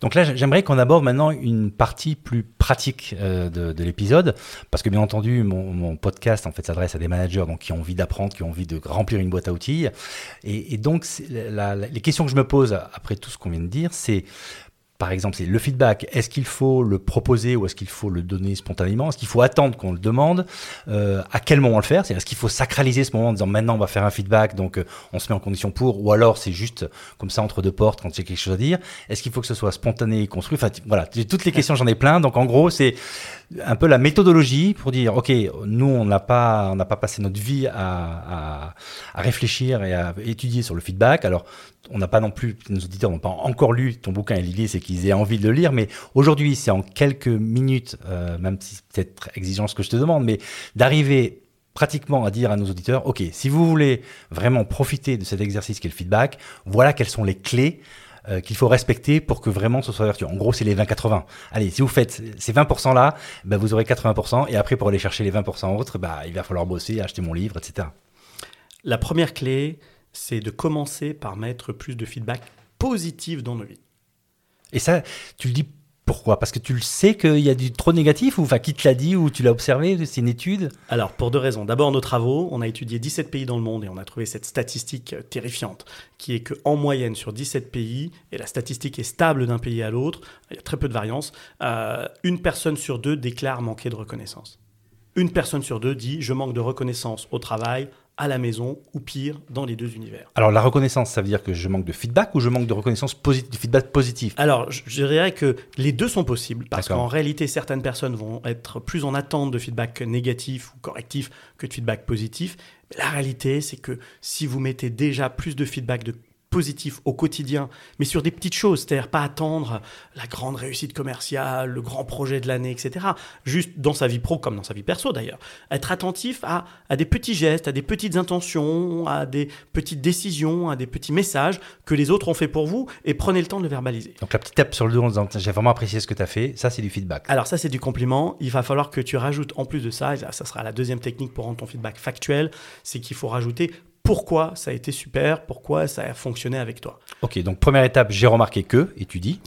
Donc là, j'aimerais qu'on aborde maintenant une partie plus pratique euh, de, l'épisode, parce que bien entendu, mon, podcast en fait s'adresse à des managers donc qui ont envie d'apprendre, qui ont envie de remplir une boîte à outils, et, donc les questions que je me pose après tout ce qu'on vient de dire, c'est par exemple, c'est le feedback. Est-ce qu'il faut le proposer ou est-ce qu'il faut le donner spontanément? Est-ce qu'il faut attendre qu'on le demande? Euh, À quel moment le faire? C'est-à-dire, est-ce qu'il faut sacraliser ce moment en disant maintenant on va faire un feedback, donc euh, on se met en condition pour? Ou alors c'est juste comme ça entre deux portes quand j'ai quelque chose à dire. Est-ce qu'il faut que ce soit spontané et construit? Enfin, voilà, toutes les questions, j'en ai plein. Donc en gros, c'est un peu la méthodologie pour dire ok, nous on n'a pas, on pas passé notre vie à, à, réfléchir et à étudier sur le feedback. Alors on n'a pas non plus, nos auditeurs n'ont pas encore lu ton bouquin et c'est qu'ils aient envie de le lire, mais aujourd'hui c'est en quelques minutes, euh, même si c'est peut-être exigeant ce que je te demande, mais d'arriver pratiquement à dire à nos auditeurs, ok, si vous voulez vraiment profiter de cet exercice qui est le feedback, voilà quelles sont les clés euh, qu'il faut respecter pour que vraiment ce soit vertueux. En gros, c'est les 20-80. Allez, si vous faites ces 20% là, bah, vous aurez 80%, et après pour aller chercher les 20% autres, bah, il va falloir bosser, acheter mon livre, etc. La première clé, c'est de commencer par mettre plus de feedback positif dans nos vies. Et ça, tu le dis pourquoi? Parce que tu le sais qu'il y a du trop négatif ou enfin qui te l'a dit ou tu l'as observé C'est une étude? Alors pour deux raisons. D'abord nos travaux, on a étudié 17 pays dans le monde et on a trouvé cette statistique euh, terrifiante qui est qu'en moyenne sur 17 pays, et la statistique est stable d'un pays à l'autre, il y a très peu de variance, euh, une personne sur deux déclare manquer de reconnaissance. Une personne sur deux dit je manque de reconnaissance au travail, à la maison ou pire dans les deux univers. Alors la reconnaissance, ça veut dire que je manque de feedback ou je manque de reconnaissance positive, de feedback positif? Alors je, je dirais que les deux sont possibles parce qu'en réalité certaines personnes vont être plus en attente de feedback négatif ou correctif que de feedback positif. Mais la réalité c'est que si vous mettez déjà plus de feedback de positif au quotidien, mais sur des petites choses, c'est-à-dire pas attendre la grande réussite commerciale, le grand projet de l'année, etc. Juste dans sa vie pro comme dans sa vie perso d'ailleurs. Être attentif à, à des petits gestes, à des petites intentions, à des petites décisions, à des petits messages que les autres ont fait pour vous et prenez le temps de le verbaliser. Donc la petite tape sur le dos en disant j'ai vraiment apprécié ce que tu as fait, ça c'est du feedback. Alors ça c'est du compliment, il va falloir que tu rajoutes en plus de ça, et ça sera la deuxième technique pour rendre ton feedback factuel, c'est qu'il faut rajouter pourquoi ça a été super, pourquoi ça a fonctionné avec toi. Ok, donc première étape, j'ai remarqué que, et tu dis.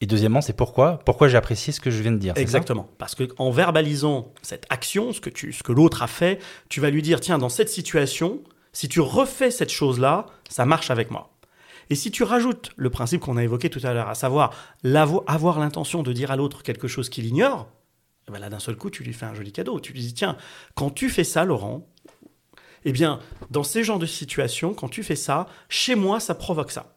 Et deuxièmement, c'est pourquoi, pourquoi j'ai apprécié ce que je viens de dire. Exactement. Parce qu'en verbalisant cette action, ce que, tu, ce que l'autre a fait, tu vas lui dire, tiens, dans cette situation, si tu refais cette chose-là, ça marche avec moi. Et si tu rajoutes le principe qu'on a évoqué tout à l'heure, à savoir avoir l'intention de dire à l'autre quelque chose qu'il ignore, eh ben là d'un seul coup, tu lui fais un joli cadeau. Tu lui dis, tiens, quand tu fais ça, Laurent, eh bien, dans ces genres de situations, quand tu fais ça, chez moi, ça provoque ça.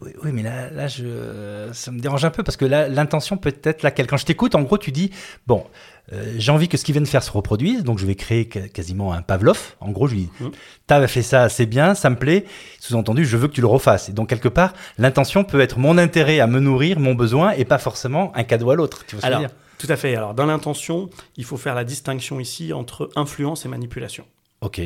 Oui, oui, mais là, là je, ça me dérange un peu parce que l'intention peut être laquelle? Quand je t'écoute, en gros, tu dis bon, euh, j'ai envie que ce qu'il vient de faire se reproduise, donc je vais créer quasiment un Pavlov. En gros, je lui dis mmh. t'as fait ça assez bien, ça me plaît. Sous-entendu, je veux que tu le refasses. Et donc quelque part, l'intention peut être mon intérêt à me nourrir, mon besoin, et pas forcément un cadeau à l'autre. Tu vois ce que je veux dire? Tout à fait. Alors dans l'intention, il faut faire la distinction ici entre influence et manipulation. Ok.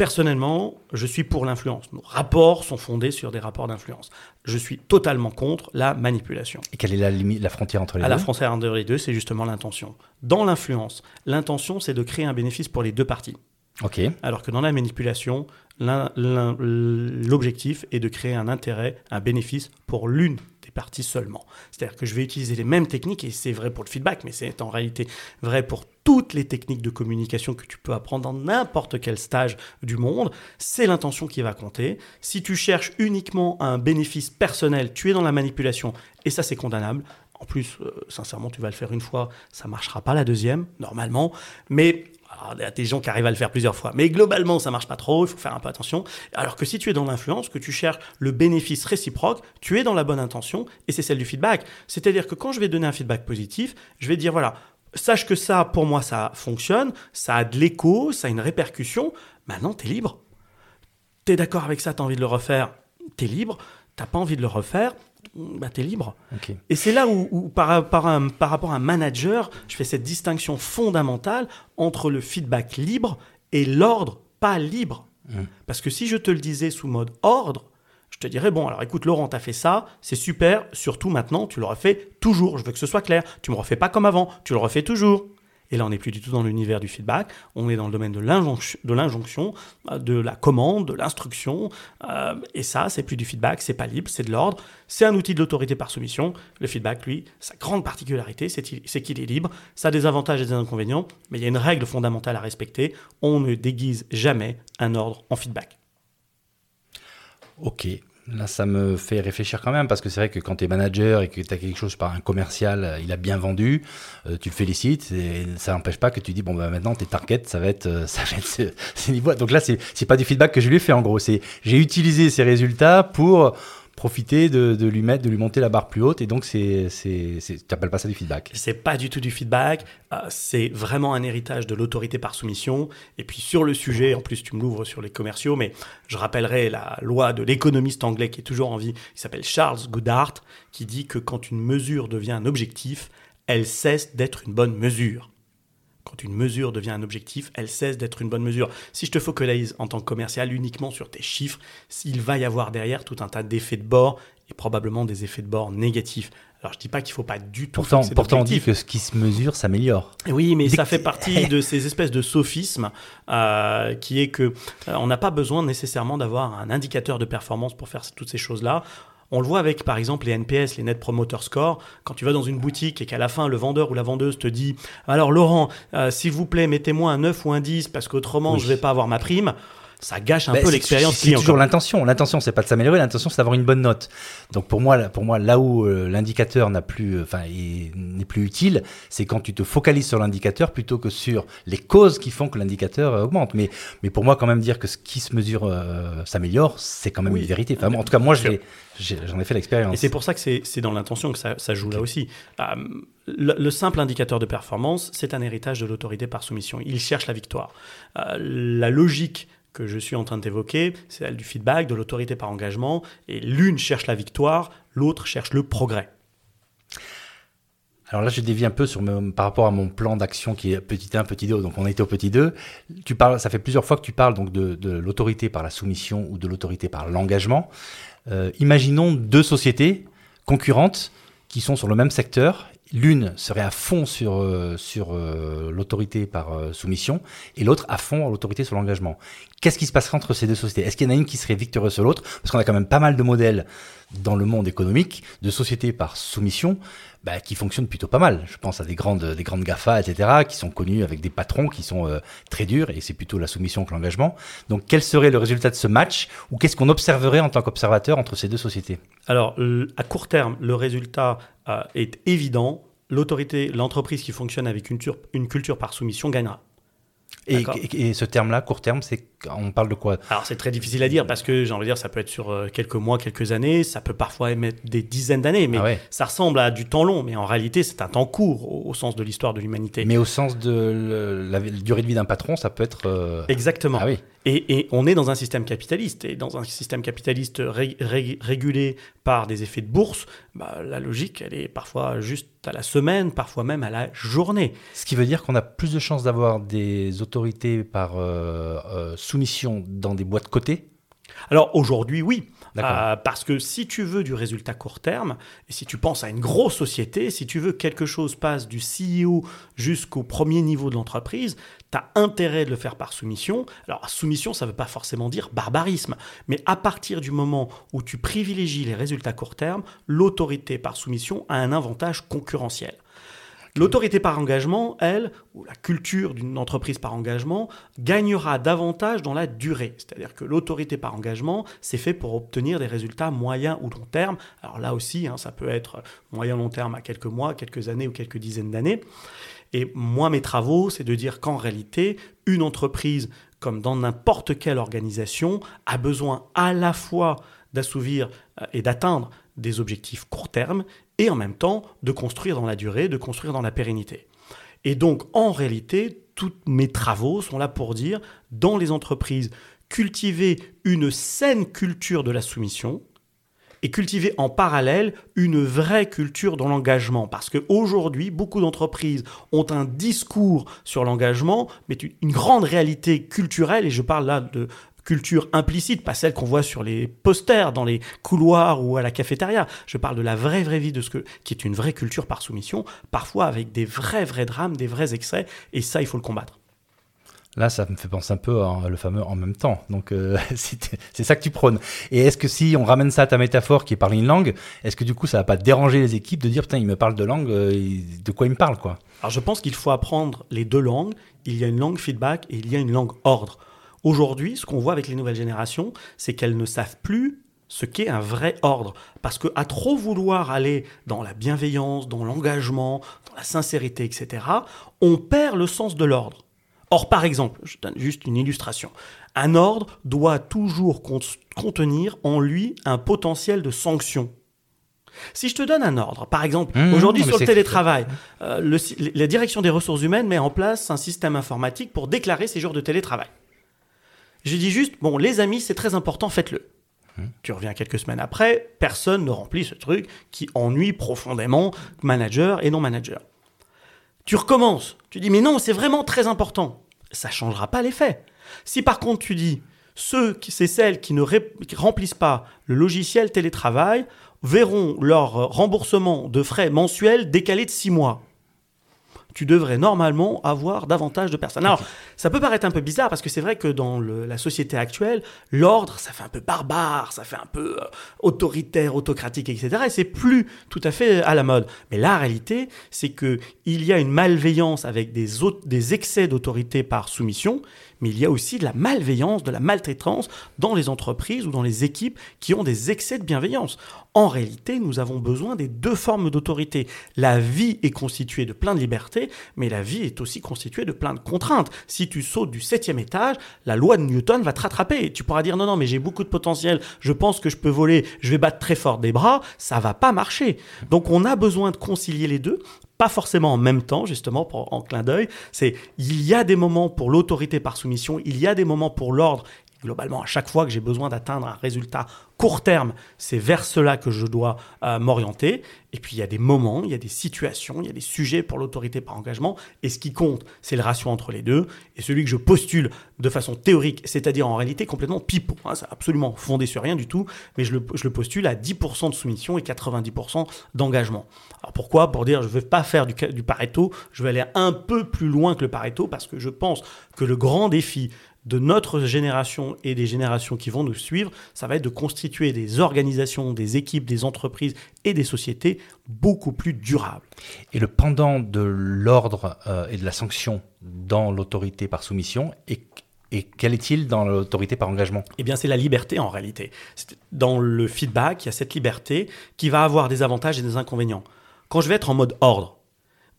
Personnellement, je suis pour l'influence. Nos rapports sont fondés sur des rapports d'influence. Je suis totalement contre la manipulation. Et quelle est la, limite, la frontière entre les deux La frontière entre les deux, c'est justement l'intention. Dans l'influence, l'intention, c'est de créer un bénéfice pour les deux parties. Ok. Alors que dans la manipulation, l'objectif est de créer un intérêt, un bénéfice pour l'une des parties seulement. C'est-à-dire que je vais utiliser les mêmes techniques, et c'est vrai pour le feedback, mais c'est en réalité vrai pour toutes les techniques de communication que tu peux apprendre dans n'importe quel stage du monde. C'est l'intention qui va compter. Si tu cherches uniquement un bénéfice personnel, tu es dans la manipulation, et ça c'est condamnable. En plus, euh, sincèrement, tu vas le faire une fois, ça marchera pas la deuxième, normalement. Mais il y a des gens qui arrivent à le faire plusieurs fois. Mais globalement, ça marche pas trop, il faut faire un peu attention. Alors que si tu es dans l'influence, que tu cherches le bénéfice réciproque, tu es dans la bonne intention et c'est celle du feedback. C'est-à-dire que quand je vais donner un feedback positif, je vais dire voilà, sache que ça, pour moi, ça fonctionne, ça a de l'écho, ça a une répercussion. Maintenant, tu es libre. Tu es d'accord avec ça, tu as envie de le refaire, tu es libre. Tu pas envie de le refaire, bah, tu es libre. Et c'est là où, par, par, rapport à un manager, je fais cette distinction fondamentale entre le feedback libre et l'ordre pas libre. Mmh. Parce que si je te le disais sous mode ordre, je te dirais, bon, alors écoute, Laurent, tu as fait ça, c'est super, surtout maintenant, tu le refais toujours. Je veux que ce soit clair. Tu me refais pas comme avant, tu le refais toujours. Et là, on n'est plus du tout dans l'univers du feedback, on est dans le domaine de l'injonction, de la commande, de l'instruction. Euh, et ça, c'est plus du feedback, c'est pas libre, c'est de l'ordre. C'est un outil de l'autorité par soumission. Le feedback, lui, sa grande particularité, c'est qu'il est libre. Ça a des avantages et des inconvénients, mais il y a une règle fondamentale à respecter. On ne déguise jamais un ordre en feedback. Ok, Là, ça me fait réfléchir quand même, parce que c'est vrai que quand tu es manager et que tu as quelque chose par un commercial, euh, il a bien vendu, euh, tu le félicites, et ça n'empêche pas que tu dis, bon, bah, maintenant, tes targets, ça va être, euh, ça va être ces. Donc là, c'est pas du feedback que je lui ai fait, en gros. C'est, j'ai utilisé ces résultats pour profiter de, lui mettre, de lui monter la barre plus haute. Et donc, c'est, c'est, tu n'appelles pas ça du feedback C'est pas du tout du feedback. Euh, c'est vraiment un héritage de l'autorité par soumission. Et puis sur le sujet, en plus, tu me l'ouvres sur les commerciaux, mais je rappellerai la loi de l'économiste anglais qui est toujours en vie, qui s'appelle Charles Goodhart, qui dit que quand une mesure devient un objectif, elle cesse d'être une bonne mesure. Quand une mesure devient un objectif, elle cesse d'être une bonne mesure. Si je te focalise en tant que commercial uniquement sur tes chiffres, il va y avoir derrière tout un tas d'effets de bord et probablement des effets de bord négatifs. Alors je dis pas qu'il faut pas du tout. Pourtant, pourtant on dit que ce qui se mesure s'améliore. Oui, mais ça fait partie de ces espèces de sophismes euh, qui est que euh, on n'a pas besoin nécessairement d'avoir un indicateur de performance pour faire toutes ces choses-là. On le voit avec, par exemple, les NPS, les Net Promoter Score. Quand tu vas dans une boutique et qu'à la fin, le vendeur ou la vendeuse te dit Alors, Laurent, euh, s'il vous plaît, mettez-moi un 9 ou un 10 parce qu'autrement, je ne vais pas avoir ma prime. ça gâche un Bah, peu c'est- l'expérience C'est client. toujours quoi. l'intention. L'intention, c'est pas de s'améliorer. L'intention, c'est d'avoir une bonne note. Donc pour moi, là- pour moi, là où euh, l'indicateur n'a plus, euh, enfin, n'est plus utile, c'est quand tu te focalises sur l'indicateur plutôt que sur les causes qui font que l'indicateur euh, augmente. Mais, mais pour moi, quand même dire que ce qui se mesure s'améliore, c'est quand même Oui. une vérité. Enfin, en tout cas, moi, je l'ai- j'en ai fait l'expérience. Et c'est pour ça que c'est dans l'intention que ça, ça joue là aussi. Euh, le, le simple indicateur de performance, c'est un héritage de l'autorité par soumission. Il cherche la victoire. Euh, la logique que je suis en train d'évoquer, c'est celle du feedback, de l'autorité par engagement. Et l'une cherche la victoire, l'autre cherche le progrès. Alors là, je dévie un peu sur par rapport à mon plan d'action qui est petit 1, petit 2. Donc on était au petit 2. Tu parles, ça fait plusieurs fois que tu parles donc de, de l'autorité par la soumission ou de l'autorité par l'engagement. Euh, imaginons deux sociétés concurrentes qui sont sur le même secteur. L'une serait à fond sur, euh, sur euh, l'autorité par soumission et l'autre à fond à l'autorité sur l'engagement. Qu'est-ce qui se passerait entre ces deux sociétés? Est-ce qu'il y en a une qui serait victorieuse sur l'autre? Parce qu'on a quand même pas mal de modèles dans le monde économique de sociétés par soumission bah, qui fonctionnent plutôt pas mal. Je pense à des grandes, des grandes GAFA, etc., qui sont connues avec des patrons qui sont euh, très durs, et c'est plutôt la soumission que l'engagement. Donc quel serait le résultat de ce match, ou qu'est-ce qu'on observerait en tant qu'observateur entre ces deux sociétés? Alors, à court terme, le résultat euh, est évident. L'autorité, l'entreprise qui fonctionne avec une culture par soumission gagnera. Et, D'accord. et- et ce terme-là, court terme, c'est on parle de quoi? Alors c'est très difficile à dire parce que j'ai envie de dire ça peut être sur euh, quelques mois, quelques années, ça peut parfois mettre des dizaines d'années, mais Ah ouais. ça ressemble à du temps long, mais en réalité c'est un temps court au, au sens de l'histoire de l'humanité. Mais au sens de le- la, la durée de vie d'un patron, ça peut être... euh, Exactement. Ah oui. Et, et on est dans un système capitaliste, et dans un système capitaliste ré- ré- régulé par des effets de bourse, bah, la logique, elle est parfois juste à la semaine, parfois même à la journée. Ce qui veut dire qu'on a plus de chances d'avoir des autorités par euh, euh, soumission dans des boîtes cotées? Alors aujourd'hui, oui. Euh, parce que si tu veux du résultat court terme, et si tu penses à une grosse société, si tu veux que quelque chose passe du CEO jusqu'au premier niveau de l'entreprise, tu as intérêt de le faire par soumission. Alors soumission, ça ne veut pas forcément dire barbarisme, mais à partir du moment où tu privilégies les résultats court terme, l'autorité par soumission a un avantage concurrentiel. L'autorité par engagement, elle, ou la culture d'une entreprise par engagement, gagnera davantage dans la durée. C'est-à-dire que l'autorité par engagement, c'est fait pour obtenir des résultats moyens ou long terme. Alors là aussi, hein, ça peut être moyen long terme à quelques mois, quelques années ou quelques dizaines d'années. Et moi, mes travaux, c'est de dire qu'en réalité, une entreprise, comme dans n'importe quelle organisation, a besoin à la fois d'assouvir euh, et d'atteindre des objectifs court terme et en même temps de construire dans la durée, de construire dans la pérennité. Et donc, en réalité, tous mes travaux sont là pour dire, dans les entreprises, cultiver une saine culture de la soumission, et cultiver en parallèle une vraie culture dans l'engagement. Parce qu'aujourd'hui, beaucoup d'entreprises ont un discours sur l'engagement, mais une grande réalité culturelle, et je parle là de culture implicite, pas celle qu'on voit sur les posters, dans les couloirs ou à la cafétéria. Je parle de la vraie, vraie vie, de ce que, qui est une vraie culture par soumission, parfois avec des vrais, vrais drames, des vrais excès, et ça, il faut le combattre. Là, ça me fait penser un peu à le fameux en même temps. Donc, euh, c'est c'est ça que tu prônes. Et est-ce que si on ramène ça à ta métaphore qui est parler une langue, est-ce que du coup, ça va pas déranger les équipes de dire putain, il me parle de langue, euh, de quoi il me parle, quoi? Alors je pense qu'il faut apprendre les deux langues. Il y a une langue feedback et il y a une langue ordre. Aujourd'hui, ce qu'on voit avec les nouvelles générations, c'est qu'elles ne savent plus ce qu'est un vrai ordre. Parce que à trop vouloir aller dans la bienveillance, dans l'engagement, dans la sincérité, etc., on perd le sens de l'ordre. Or, par exemple, je donne juste une illustration. Un ordre doit toujours cont- contenir en lui un potentiel de sanction. Si je te donne un ordre, par exemple, Mmh, aujourd'hui sur le télétravail, euh, le la direction des ressources humaines met en place un système informatique pour déclarer ces jours de télétravail. Je dis juste, bon, les amis, c'est très important, faites-le. Tu reviens quelques semaines après, personne ne remplit ce truc qui ennuie profondément manager et non manager. Tu recommences, tu dis, mais non, c'est vraiment très important. Ça ne changera pas l'effet. Si par contre tu dis, ceux, qui- c'est celles qui ne qui remplissent pas le logiciel télétravail verront leur euh, remboursement de frais mensuels décalé de six mois. Tu devrais normalement avoir davantage de personnes. Alors, ça peut paraître un peu bizarre parce que c'est vrai que dans la société actuelle, l'ordre, ça fait un peu barbare, ça fait un peu euh, autoritaire, autocratique, etc. Et c'est plus tout à fait à la mode. Mais la réalité, c'est que il y a une malveillance avec des, des excès d'autorité par soumission mais il y a aussi de la malveillance, de la maltraitance dans les entreprises ou dans les équipes qui ont des excès de bienveillance. En réalité, nous avons besoin des deux formes d'autorité. La vie est constituée de plein de libertés, mais la vie est aussi constituée de plein de contraintes. Si tu sautes du septième étage, la loi de Newton va te rattraper. Tu pourras dire non, non, mais j'ai beaucoup de potentiel, je pense que je peux voler, je vais battre très fort des bras, ça va pas marcher. Donc on a besoin de concilier les deux pas forcément en même temps, justement, en clin d'œil. C'est il y a des moments pour l'autorité par soumission, il y a des moments pour l'ordre globalement, à chaque fois que j'ai besoin d'atteindre un résultat court terme, c'est vers cela que je dois euh, m'orienter. Et puis, il y a des moments, il y a des situations, il y a des sujets pour l'autorité par engagement. Et ce qui compte, c'est le ratio entre les deux. Et celui que je postule de façon théorique, c'est-à-dire en réalité complètement pipeau, hein, c'est absolument fondé sur rien du tout, mais je le, postule à 10% de soumission et 90% d'engagement. Alors pourquoi? Pour dire, je ne veux pas faire du, du Pareto, je vais aller un peu plus loin que le Pareto, parce que je pense que le grand défi de notre génération et des générations qui vont nous suivre, ça va être de constituer des organisations, des équipes, des entreprises et des sociétés beaucoup plus durables. Et le pendant de l'ordre euh, et de la sanction dans l'autorité par soumission et, et quel est-il dans l'autorité par engagement? Eh bien, c'est la liberté en réalité. Dans le feedback, il y a cette liberté qui va avoir des avantages et des inconvénients. Quand je vais être en mode ordre,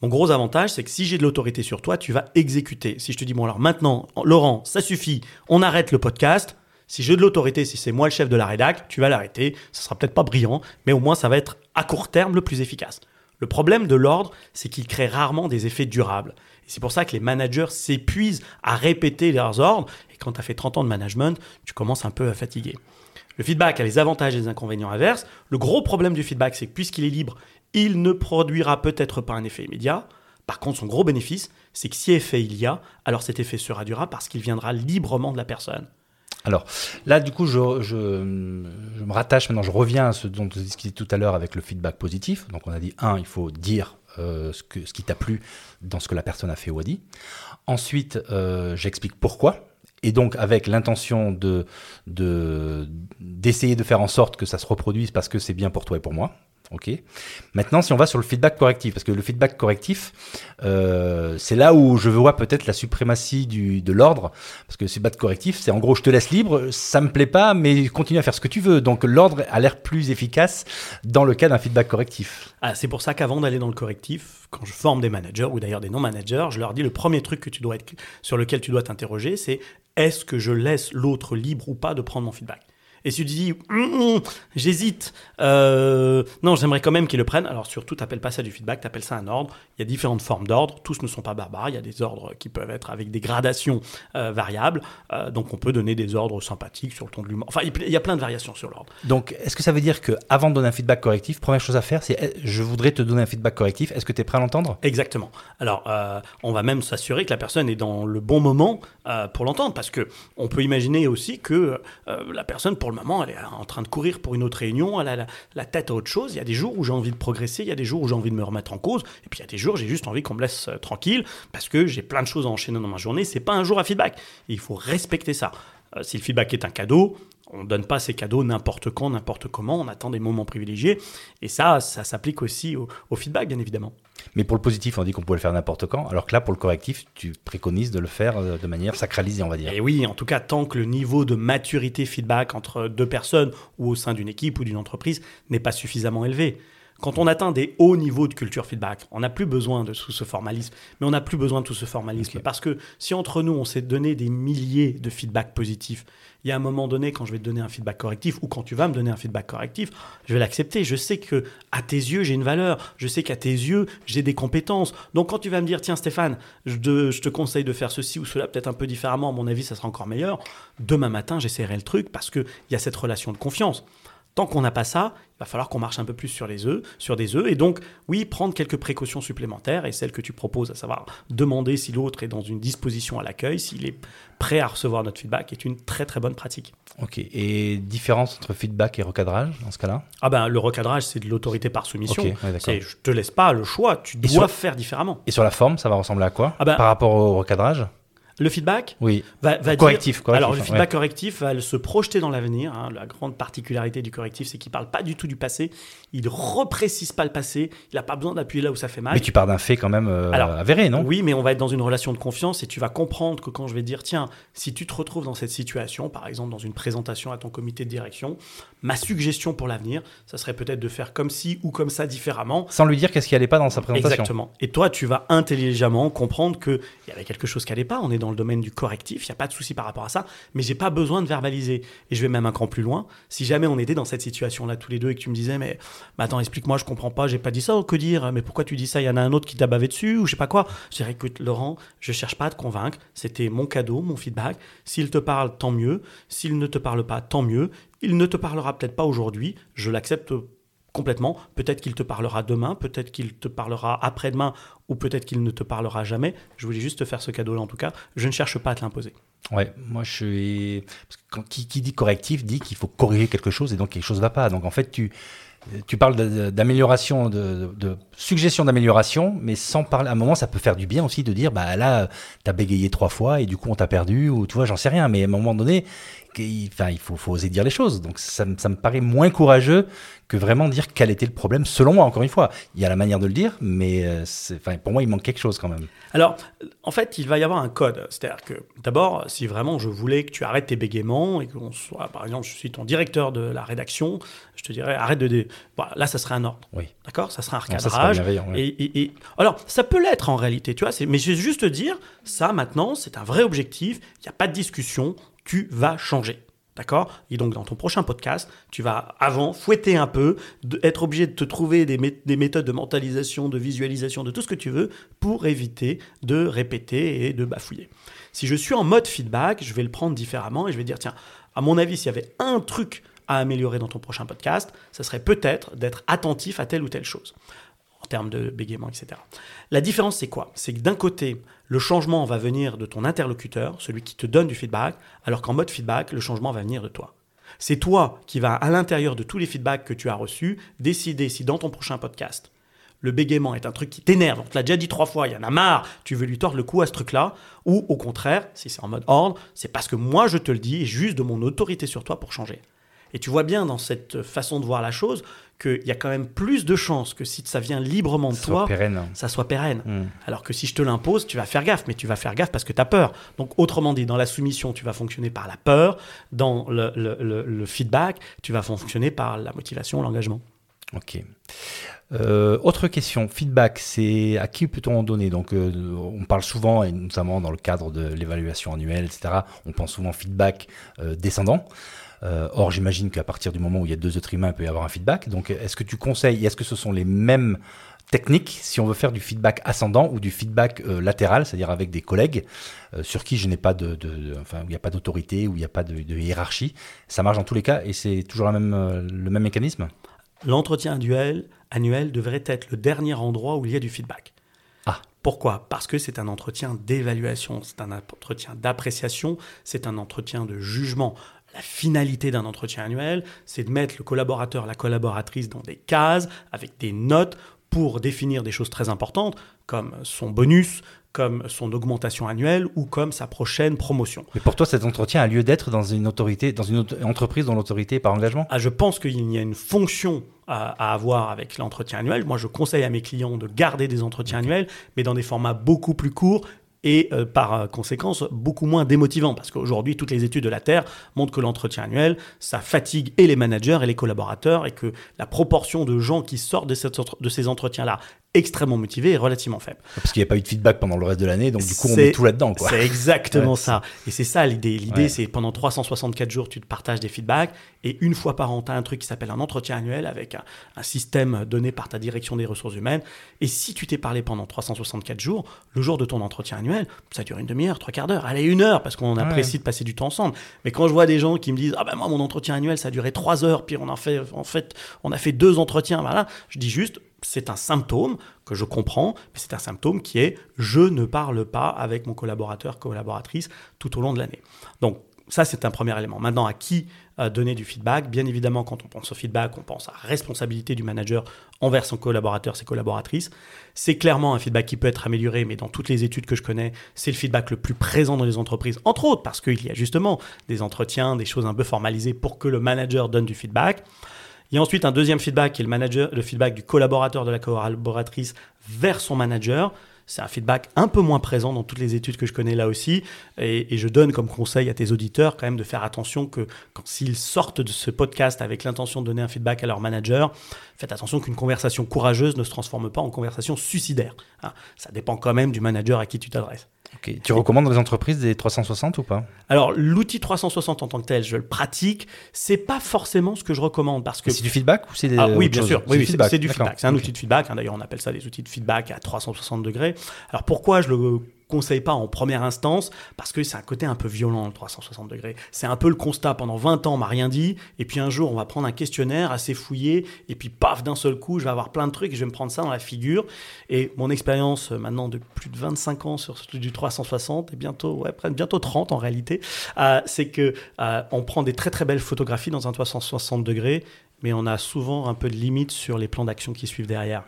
mon gros avantage, c'est que si j'ai de l'autorité sur toi, tu vas exécuter. Si je te dis, bon alors maintenant, Laurent, ça suffit, on arrête le podcast. Si j'ai de l'autorité, si c'est moi le chef de la rédac, tu vas l'arrêter. Ça sera peut-être pas brillant, mais au moins ça va être à court terme le plus efficace. Le problème de l'ordre, c'est qu'il crée rarement des effets durables. C'est pour ça que les managers s'épuisent à répéter leurs ordres. Et quand tu as fait 30 ans de management, tu commences un peu à fatiguer. Le feedback a les avantages et les inconvénients inverses. Le gros problème du feedback, c'est que puisqu'il est libre, il ne produira peut-être pas un effet immédiat. Par contre, son gros bénéfice, c'est que si effet il y a, alors cet effet sera durable parce qu'il viendra librement de la personne. Alors là, du coup, je, me rattache maintenant, je reviens à ce dont on discutait tout à l'heure avec le feedback positif. Donc on a dit, un, il faut dire euh, ce, qui t'a plu dans ce que la personne a fait ou a dit. Ensuite, euh, j'explique pourquoi. Et donc avec l'intention de d'essayer de faire en sorte que ça se reproduise parce que c'est bien pour toi et pour moi. Ok. Maintenant, si on va sur le feedback correctif, parce que le feedback correctif, euh, c'est là où je vois peut-être la suprématie du, de l'ordre, parce que le feedback correctif, c'est en gros, je te laisse libre, ça me plaît pas, mais continue à faire ce que tu veux. Donc l'ordre a l'air plus efficace dans le cas d'un feedback correctif. Ah, c'est pour ça qu'avant d'aller dans le correctif, quand je forme des managers ou d'ailleurs des non-managers, je leur dis le premier truc que tu dois être, sur lequel tu dois t'interroger, c'est est-ce que je laisse l'autre libre ou pas de prendre mon feedback? Et si tu dis, hum, hum, j'hésite, euh, non, j'aimerais quand même qu'ils le prennent. Alors surtout, t'appelles pas ça du feedback, t'appelles ça un ordre. Il y a différentes formes d'ordre. Tous ne sont pas barbares. Il y a des ordres qui peuvent être avec des gradations euh, variables. Euh, donc on peut donner des ordres sympathiques sur le ton de l'humour. Enfin, il y a plein de variations sur l'ordre. Donc, est-ce que ça veut dire que avant de donner un feedback correctif, première chose à faire, c'est eh, je voudrais te donner un feedback correctif. Est-ce que tu es prêt à l'entendre? Exactement. Alors, on va même s'assurer que la personne est dans le bon moment pour l'entendre, parce que on peut imaginer aussi que la personne, pour moment, elle en train de courir pour une autre réunion, elle a la, tête à autre chose. Il y a des jours où j'ai envie de progresser, il y a des jours où j'ai envie de me remettre en cause, et puis il y a des jours j'ai juste envie qu'on me laisse euh, tranquille parce que j'ai plein de choses à enchaîner dans ma journée. C'est pas un jour à feedback. il faut respecter ça. Euh, si le feedback est un cadeau, on ne donne pas ces cadeaux n'importe quand, n'importe comment, on attend des moments privilégiés. Et ça, ça s'applique aussi au, feedback, bien évidemment. Mais pour le positif, on dit qu'on pouvait le faire n'importe quand, alors que là, pour le correctif, tu préconises de le faire euh, de manière sacralisée, on va dire. Et oui, en tout cas, tant que le niveau de maturité feedback entre deux personnes ou au sein d'une équipe ou d'une entreprise n'est pas suffisamment élevé. Quand on atteint des hauts niveaux de culture feedback, on n'a plus besoin de tout ce formalisme, mais on n'a plus besoin de tout ce formalisme. Parce que si entre nous, on s'est donné des milliers de feedbacks positifs, il y a un moment donné, quand je vais te donner un feedback correctif, ou quand tu vas me donner un feedback correctif, je vais l'accepter. Je sais que à tes yeux, j'ai une valeur. Je sais qu'à tes yeux, j'ai des compétences. Donc quand tu vas me dire, tiens Stéphane, je te, conseille de faire ceci ou cela, peut-être un peu différemment, à mon avis, ça sera encore meilleur. Demain matin, j'essaierai le truc parce qu'il y a cette relation de confiance. Tant qu'on n'a pas ça, va falloir qu'on marche un peu plus sur les œufs, sur des œufs, et donc oui, prendre quelques précautions supplémentaires, et celles que tu proposes, à savoir demander si l'autre est dans une disposition à l'accueil, s'il est prêt à recevoir notre feedback, est une très très bonne pratique. Ok. Et différence entre feedback et recadrage dans ce cas-là? Ah ben le recadrage, c'est de l'autorité par soumission. Ok, ouais, c'est je te laisse pas le choix, tu Et dois sur- faire différemment. Et sur la forme, ça va ressembler à quoi Ah bah- Par rapport au recadrage? Le feedback, Oui. va, va Correctif, dire- correctif, Alors, le ouais. feedback correctif va se projeter dans l'avenir. hein. La grande particularité du correctif, c'est qu'il parle pas du tout du passé. Il reprécise pas le passé. Il n'a pas besoin d'appuyer là où ça fait mal. Mais tu pars d'un fait quand même euh, Alors, avéré, non? Oui, mais on va être dans une relation de confiance et tu vas comprendre que quand je vais dire, tiens, si tu te retrouves dans cette situation, par exemple dans une présentation à ton comité de direction, ma suggestion pour l'avenir, ça serait peut-être de faire comme ci ou comme ça différemment. Sans lui dire qu'est-ce qui allait pas dans sa présentation. Exactement. Et toi, tu vas intelligemment comprendre qu'il y avait quelque chose qui allait pas. On est dans le domaine du correctif, il n'y a pas de souci par rapport à ça, mais j'ai pas besoin de verbaliser. Et je vais même un cran plus loin. Si jamais on était dans cette situation-là tous les deux et que tu me disais, mais, attends, explique-moi, je comprends pas, j'ai pas dit ça, ou que dire, mais pourquoi tu dis ça Il y en a un autre qui t'a bavé dessus, ou je sais pas quoi. Je dirais, écoute, Laurent, je cherche pas à te convaincre, c'était mon cadeau, mon feedback. S'il te parle, tant mieux. S'il ne te parle pas, tant mieux. Il ne te parlera peut-être pas aujourd'hui, je l'accepte complètement. Peut-être qu'il te parlera demain, peut-être qu'il te parlera après-demain, ou peut-être qu'il ne te parlera jamais. Je voulais juste te faire ce cadeau-là en tout cas. Je ne cherche pas à te l'imposer. Ouais, moi je suis. Qui, qui dit correctif dit qu'il faut corriger quelque chose et donc quelque chose ne va pas. Donc en fait, tu, tu parles d'amélioration, de, suggestion d'amélioration, mais sans parler. À un moment, ça peut faire du bien aussi de dire bah là, t'as bégayé trois fois et du coup on t'a perdu, ou tu vois, j'en sais rien. Mais à un moment donné, enfin, il faut, faut oser dire les choses. Donc ça, me- ça me paraît moins courageux que vraiment dire quel était le problème, selon moi, encore une fois. Il y a la manière de le dire, mais euh, enfin, pour moi, il manque quelque chose quand même. Alors, en fait, il va y avoir un code. C'est-à-dire que, d'abord, si vraiment je voulais que tu arrêtes tes bégaiements et qu'on soit, par exemple, je suis ton directeur de la rédaction, je te dirais arrête de. dé- Voilà, là, ça serait un ordre. Oui. D'accord? Ça serait un Non, ça, c'est pas recadrage. bienveillant, ouais. et, et- et- alors, ça peut l'être en réalité, tu vois. Mais je vais juste te dire, ça maintenant, c'est un vrai objectif. Il n'y a pas de discussion. Tu vas changer. D'accord? Et donc, dans ton prochain podcast, tu vas avant fouetter un peu, être obligé de te trouver des, mé- des méthodes de mentalisation, de visualisation, de tout ce que tu veux pour éviter de répéter et de bafouiller. Si je suis en mode feedback, je vais le prendre différemment et je vais dire tiens, à mon avis, s'il y avait un truc à améliorer dans ton prochain podcast, ça serait peut-être d'être attentif à telle ou telle chose termes de bégaiement, etc. La différence, c'est quoi? C'est que d'un côté, le changement va venir de ton interlocuteur, celui qui te donne du feedback, alors qu'en mode feedback, le changement va venir de toi. C'est toi qui vas, à l'intérieur de tous les feedbacks que tu as reçus, décider si dans ton prochain podcast, le bégaiement est un truc qui t'énerve, on te l'a déjà dit trois fois, il y en a marre, tu veux lui tordre le cou à ce truc-là, ou au contraire, si c'est en mode ordre, c'est parce que moi je te le dis, et juste de mon autorité sur toi pour changer. Et tu vois bien dans cette façon de voir la chose qu'il y a quand même plus de chances que si ça vient librement de Ça toi, soit pérenne. ça soit pérenne. Hmm. Alors que si je te l'impose, tu vas faire gaffe, mais tu vas faire gaffe parce que tu as peur. Donc autrement dit, dans la soumission, tu vas fonctionner par la peur, dans le, le- le- le feedback, tu vas fonctionner par la motivation, l'engagement. Ok. Euh, autre question, feedback, c'est à qui peut-on en donner? Donc, euh, on parle souvent, et notamment dans le cadre de l'évaluation annuelle, etc., on pense souvent feedback euh, descendant. Euh, or, j'imagine qu'à partir du moment où il y a deux êtres humains, il peut y avoir un feedback. Donc, est-ce que tu conseilles, est-ce que ce sont les mêmes techniques si on veut faire du feedback ascendant ou du feedback euh, latéral, c'est-à-dire avec des collègues euh, sur qui je n'ai pas de, de- de- enfin, où il n'y a pas d'autorité, où il n'y a pas de, de hiérarchie? Ça marche dans tous les cas et c'est toujours la même, le même mécanisme? L'entretien annuel, annuel devrait être le dernier endroit où il y a du feedback. Ah. Pourquoi? Parce que c'est un entretien d'évaluation, c'est un entretien d'appréciation, c'est un entretien de jugement. La finalité d'un entretien annuel, c'est de mettre le collaborateur, la collaboratrice dans des cases avec des notes pour définir des choses très importantes comme son bonus, comme son augmentation annuelle ou comme sa prochaine promotion. Mais pour toi, cet entretien a lieu d'être dans une autorité, dans une entreprise dont l'autorité est par engagement? Ah, je pense qu'il y a une fonction à, à avoir avec l'entretien annuel. Moi, je conseille à mes clients de garder des entretiens annuels, mais dans des formats beaucoup plus courts et euh, par euh, conséquence beaucoup moins démotivants. Parce qu'aujourd'hui, toutes les études de la Terre montrent que l'entretien annuel, ça fatigue et les managers et les collaborateurs et que la proportion de gens qui sortent de ces entretiens-là extrêmement motivé et relativement faible. Parce qu'il n'y a pas eu de feedback pendant le reste de l'année, donc du coup on met tout là-dedans. C'est exactement ça. Et c'est ça l'idée. L'idée c'est pendant 364 jours tu te partages des feedbacks et une fois par an tu as un truc qui s'appelle un entretien annuel avec un, système donné par ta direction des ressources humaines. Et si tu t'es parlé pendant 364 jours, le jour de ton entretien annuel, ça dure une demi-heure, trois quarts d'heure, allez une heure parce qu'on apprécie de passer du temps ensemble. Mais quand je vois des gens qui me disent ah ben moi mon entretien annuel ça a duré trois heures puis on a fait en fait on a fait deux entretiens voilà, je dis juste c'est un symptôme que je comprends, mais c'est un symptôme qui est je ne parle pas avec mon collaborateur, collaboratrice tout au long de l'année. Donc ça, c'est un premier élément. Maintenant, à qui euh, donner du feedback? Bien évidemment, quand on pense au feedback, on pense à responsabilité du manager envers son collaborateur, ses collaboratrices. C'est clairement un feedback qui peut être amélioré, mais dans toutes les études que je connais, c'est le feedback le plus présent dans les entreprises, entre autres parce qu'il y a justement des entretiens, des choses un peu formalisées pour que le manager donne du feedback. Il y a ensuite un deuxième feedback qui est le, feedback du collaborateur de la collaboratrice vers son manager. C'est un feedback un peu moins présent dans toutes les études que je connais là aussi. Et, je donne comme conseil à tes auditeurs quand même de faire attention que quand s'ils sortent de ce podcast avec l'intention de donner un feedback à leur manager, faites attention qu'une conversation courageuse ne se transforme pas en conversation suicidaire. Hein. Ça dépend quand même du manager à qui tu t'adresses. Tu recommandes dans les entreprises des 360 ou pas? Alors, l'outil 360 en tant que tel, je le pratique. C'est pas forcément ce que je recommande parce que. C'est du feedback ou c'est des. Ah, oui, bien sûr. Oui, c'est du feedback. C'est un outil de feedback. Hein. D'ailleurs, on appelle ça des outils de feedback à 360 degrés. Alors, pourquoi je le conseille pas en première instance parce que c'est un côté un peu violent, le 360 degrés. C'est un peu le constat. Pendant 20 ans, on m'a rien dit. Et puis un jour, on va prendre un questionnaire assez fouillé. Et puis, paf, d'un seul coup, je vais avoir plein de trucs et je vais me prendre ça dans la figure. Et mon expérience euh, maintenant de plus de 25 ans sur du 360 et bientôt, bientôt 30 en réalité, euh, c'est que euh, on prend des très très belles photographies dans un 360 degrés, mais on a souvent un peu de limite sur les plans d'action qui suivent derrière.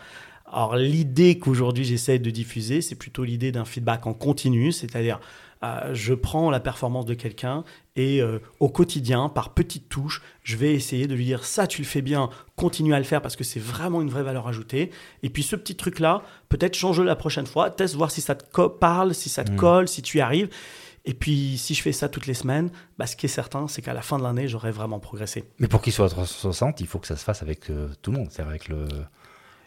Alors l'idée qu'aujourd'hui j'essaie de diffuser, c'est plutôt l'idée d'un feedback en continu, c'est-à-dire euh, je prends la performance de quelqu'un et euh, au quotidien, par petites touches, je vais essayer de lui dire ça tu le fais bien, continue à le faire parce que c'est vraiment une vraie valeur ajoutée. Et puis ce petit truc-là, peut-être change-le la prochaine fois, teste voir si ça te parle, si ça te mmh. colle, si tu y arrives. Et puis, si je fais ça toutes les semaines, bah, ce qui est certain, c'est qu'à la fin de l'année, j'aurai vraiment progressé. Mais pour qu'il soit à 360, il faut que ça se fasse avec euh, tout le monde, c'est avec le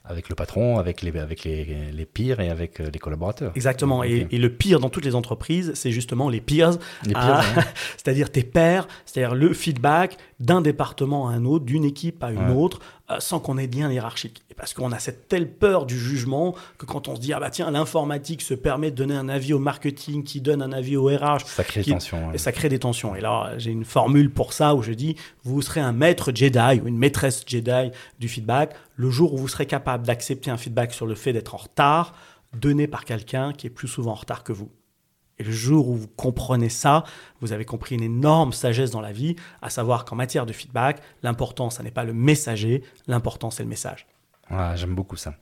avec le patron, avec les, avec les, les pires et avec euh, les collaborateurs. Exactement. Et, et, le pire dans toutes les entreprises, c'est justement les peers. Les pires, c'est-à-dire tes pairs, c'est-à-dire le feedback d'un département à un autre, d'une équipe à une autre, euh, sans qu'on ait de lien hiérarchique. Et parce qu'on a cette telle peur du jugement que quand on se dit, ah bah tiens, l'informatique se permet de donner un avis au marketing, qui donne un avis au RH. Ça crée des tensions. Et ça crée des tensions. Et là, j'ai une formule pour ça où je dis, vous serez un maître Jedi ou une maîtresse Jedi du feedback le jour où vous serez capable d'accepter un feedback sur le fait d'être en retard, donné par quelqu'un qui est plus souvent en retard que vous. Et le jour où vous comprenez ça, vous avez compris une énorme sagesse dans la vie, à savoir qu'en matière de feedback, l'important, ce n'est pas le messager, l'important, c'est le message. Ah, J'aime beaucoup ça.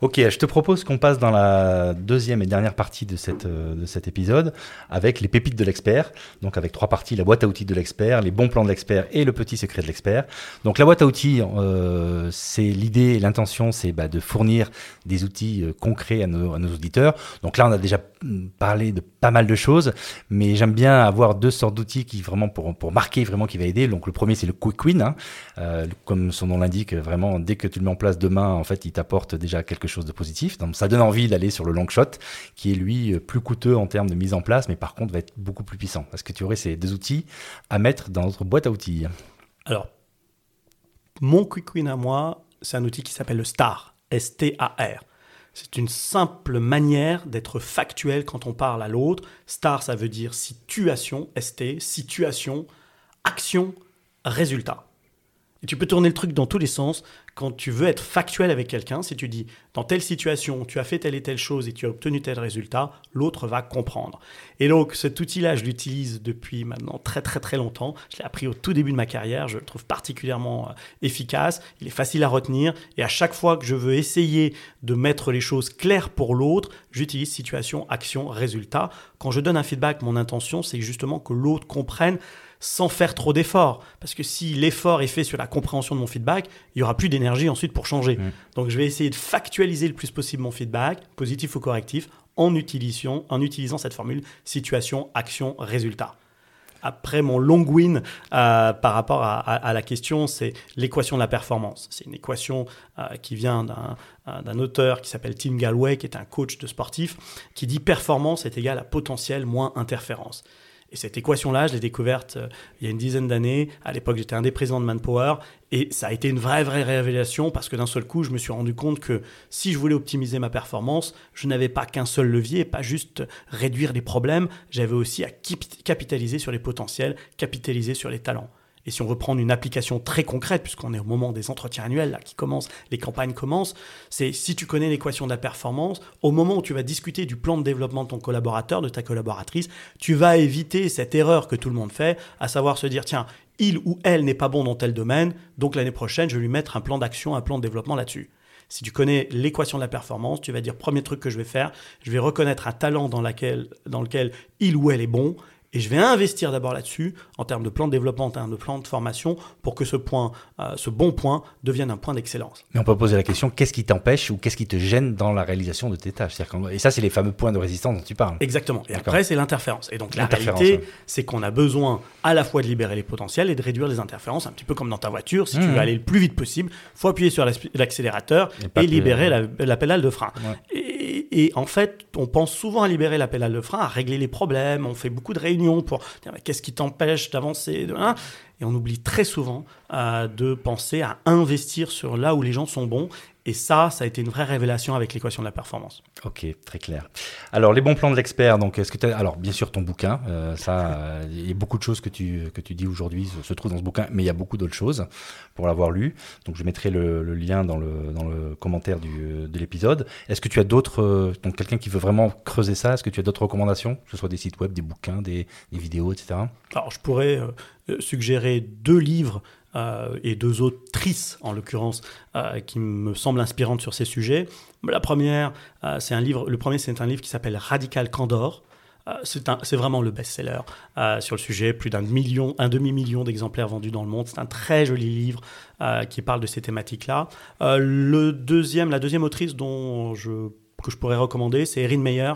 Ok, je te propose qu'on passe dans la deuxième et dernière partie euh, de cet épisode avec les pépites de l'expert. Donc avec trois parties, la boîte à outils de l'expert, les bons plans de l'expert et le petit secret de l'expert. Donc la boîte à outils, euh, c'est l'idée et l'intention, c'est bah, de fournir des outils euh, concrets à nos, auditeurs. Donc là, on a déjà mm, parlé de pas mal de choses, mais j'aime bien avoir deux sortes d'outils qui vraiment pour, marquer, vraiment qui va aider. Donc le premier, c'est le Quick Win. Hein. Comme son nom l'indique, vraiment, dès que tu le mets en place demain, en fait, il t'apporte déjà quelque chose de positif. Donc, ça donne envie d'aller sur le long shot, qui est lui plus coûteux en termes de mise en place, mais par contre va être beaucoup plus puissant. Parce que tu aurais ces deux outils à mettre dans notre boîte à outils. Alors, mon Quick Win à moi, c'est un outil qui s'appelle le STAR, S-T-A-R. C'est une simple manière d'être factuel quand on parle à l'autre. STAR, ça veut dire situation, ST, situation, action, résultat. Et tu peux tourner le truc dans tous les sens quand tu veux être factuel avec quelqu'un, si tu dis dans telle situation, tu as fait telle et telle chose et tu as obtenu tel résultat, l'autre va comprendre. Et donc cet outil-là, je l'utilise depuis maintenant très très très longtemps. Je l'ai appris au tout début de ma carrière, je le trouve particulièrement euh, efficace, il est facile à retenir et à chaque fois que je veux essayer de mettre les choses claires pour l'autre, j'utilise situation, action, résultat. Quand je donne un feedback, mon intention, c'est justement que l'autre comprenne sans faire trop d'efforts. Parce que si l'effort est fait sur la compréhension de mon feedback, il y aura plus d'énergie ensuite pour changer. Mm. Donc je vais essayer de factualiser le plus possible mon feedback, positif ou correctif, en utilisant, en utilisant cette formule situation, action, résultat. après mon long win euh, par rapport à, la question, c'est l'équation de la performance. C'est une équation euh, qui vient d'un auteur qui s'appelle Tim Galway, qui est un coach de sportif, qui dit performance est égal à potentiel moins interférence. Et cette équation-là, je l'ai découverte euh, il y a une dizaine d'années. À l'époque, j'étais un des présidents de Manpower. Et ça a été une vraie, vraie révélation parce que d'un seul coup, je me suis rendu compte que si je voulais optimiser ma performance, je n'avais pas qu'un seul levier, pas juste réduire les problèmes, j'avais aussi à capitaliser sur les potentiels, capitaliser sur les talents. Et si on veut prendre une application très concrète, puisqu'on est au moment des entretiens annuels là, qui commencent, les campagnes commencent, c'est si tu connais l'équation de la performance, au moment où tu vas discuter du plan de développement de ton collaborateur, de ta collaboratrice, tu vas éviter cette erreur que tout le monde fait, à savoir se dire, tiens, il ou elle n'est pas bon dans tel domaine, donc l'année prochaine, je vais lui mettre un plan d'action, un plan de développement là-dessus. Si tu connais l'équation de la performance, tu vas dire, premier truc que je vais faire, je vais reconnaître un talent dans, lequel il ou elle est bon, et je vais investir d'abord là-dessus, en termes de plan de développement, en termes de plan de formation, pour que ce point, euh, ce bon point, devienne un point d'excellence. Mais on peut poser la question, qu'est-ce qui t'empêche ou qu'est-ce qui te gêne dans la réalisation de tes tâches? Et ça, c'est les fameux points de résistance dont tu parles. Exactement. Et après, c'est l'interférence. Et donc, la réalité, c'est qu'on a besoin à la fois de libérer les potentiels et de réduire les interférences, un petit peu comme dans ta voiture. Si tu veux mmh. aller le plus vite possible, faut appuyer sur l'accélérateur et, libérer la, pédale de frein. Et, en fait, on pense souvent à libérer la pédale de frein, à régler les problèmes. On fait beaucoup de réunions pour dire qu'est-ce qui t'empêche d'avancer. Hein? Et on oublie très souvent euh, de penser à investir sur là où les gens sont bons et ça, ça a été une vraie révélation avec l'équation de la performance. Ok, très clair. Alors, les bons plans de l'expert, donc, est-ce que tu Alors, bien sûr, ton bouquin, euh, ça, il y a beaucoup de choses que tu, que tu dis aujourd'hui se, trouvent dans ce bouquin, mais il y a beaucoup d'autres choses pour l'avoir lu. Donc, je mettrai le, lien dans le, dans le commentaire du, de l'épisode. Est-ce que tu as d'autres. Euh, donc, quelqu'un qui veut vraiment creuser ça, est-ce que tu as d'autres recommandations, que ce soit des sites web, des bouquins, des, des vidéos, etc. Alors, je pourrais suggérer deux livres euh, et deux autrices, en l'occurrence, euh, qui me semblent inspirantes sur ces sujets. La première, euh, c'est un livre, le premier, c'est un livre qui s'appelle Radical Candor. c'est vraiment le best-seller sur le sujet, plus d'un million, un demi-million d'exemplaires vendus dans le monde. C'est un très joli livre qui parle de ces thématiques-là. le deuxième, la deuxième autrice dont je, que je pourrais recommander, c'est Erin Meyer,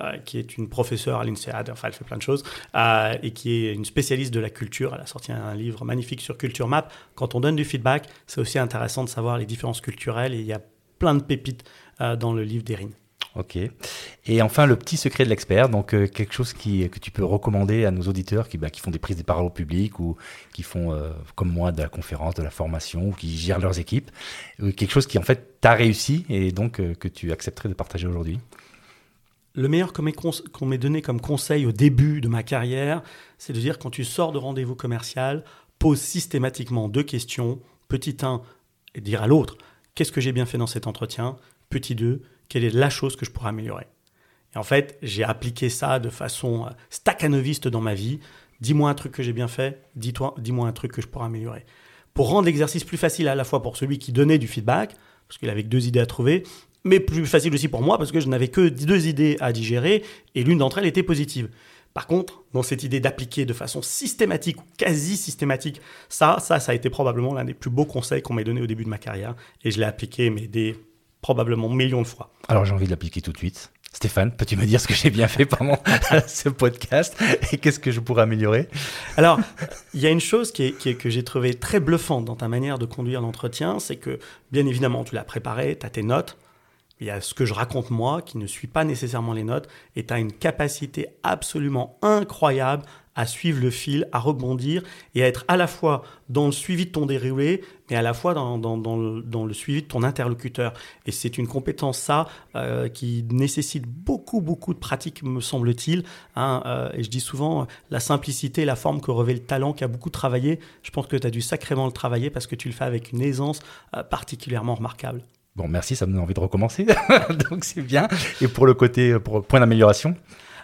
euh, qui est une professeure à l'INSEAD, enfin elle fait plein de choses, euh, et qui est une spécialiste de la culture. Elle a sorti un livre magnifique sur Culture Map. Quand on donne du feedback, c'est aussi intéressant de savoir les différences culturelles, et il y a plein de pépites euh, dans le livre d'Erin. Ok. Et enfin, le petit secret de l'expert, donc quelque chose qui, que tu peux recommander à nos auditeurs qui, bah, qui font des prises de parole au public ou qui font, comme moi, de la conférence, de la formation ou qui gèrent leurs équipes. quelque chose qui, en fait, t'a réussi et donc que tu accepterais de partager aujourd'hui? Le meilleur qu'on m'ait donné comme conseil au début de ma carrière, c'est de dire quand tu sors de rendez-vous commercial, pose systématiquement deux questions. Petit 1, et dire à l'autre, qu'est-ce que j'ai bien fait dans cet entretien? Petit 2, quelle est la chose que je pourrais améliorer? Et en fait, j'ai appliqué ça de façon euh, staccanoviste dans ma vie. Dis-moi un truc que j'ai bien fait, dis-moi un truc que je pourrais améliorer. Pour rendre l'exercice plus facile à la fois pour celui qui donnait du feedback, parce qu'il avait deux idées à trouver, mais plus facile aussi pour moi parce que je n'avais que deux idées à digérer et l'une d'entre elles était positive. Par contre, dans cette idée d'appliquer de façon systématique ou quasi systématique, ça, ça, ça a été probablement l'un des plus beaux conseils qu'on m'ait donné au début de ma carrière et je l'ai appliqué mais des probablement millions de fois. Alors j'ai envie de l'appliquer tout de suite. Stéphane, peux-tu me dire ce que j'ai bien fait pendant ce podcast et qu'est-ce que je pourrais améliorer? Alors, il y a une chose qui est, que j'ai trouvé très bluffante dans ta manière de conduire l'entretien, c'est que bien évidemment tu l'as préparé, tu as tes notes, y a ce que je raconte moi, qui ne suit pas nécessairement les notes, et tu as une capacité absolument incroyable à suivre le fil, à rebondir et à être à la fois dans le suivi de ton déroulé, mais à la fois dans, dans, le, suivi de ton interlocuteur. Et c'est une compétence, ça, euh, qui nécessite beaucoup, beaucoup de pratique, me semble-t-il. Hein, euh, et je dis souvent, la simplicité, la forme que revêt le talent, qui a beaucoup travaillé, je pense que tu as dû sacrément le travailler parce que tu le fais avec une aisance euh, particulièrement remarquable. Bon, merci, ça me donne envie de recommencer. Donc c'est bien. Et pour le côté, pour point d'amélioration?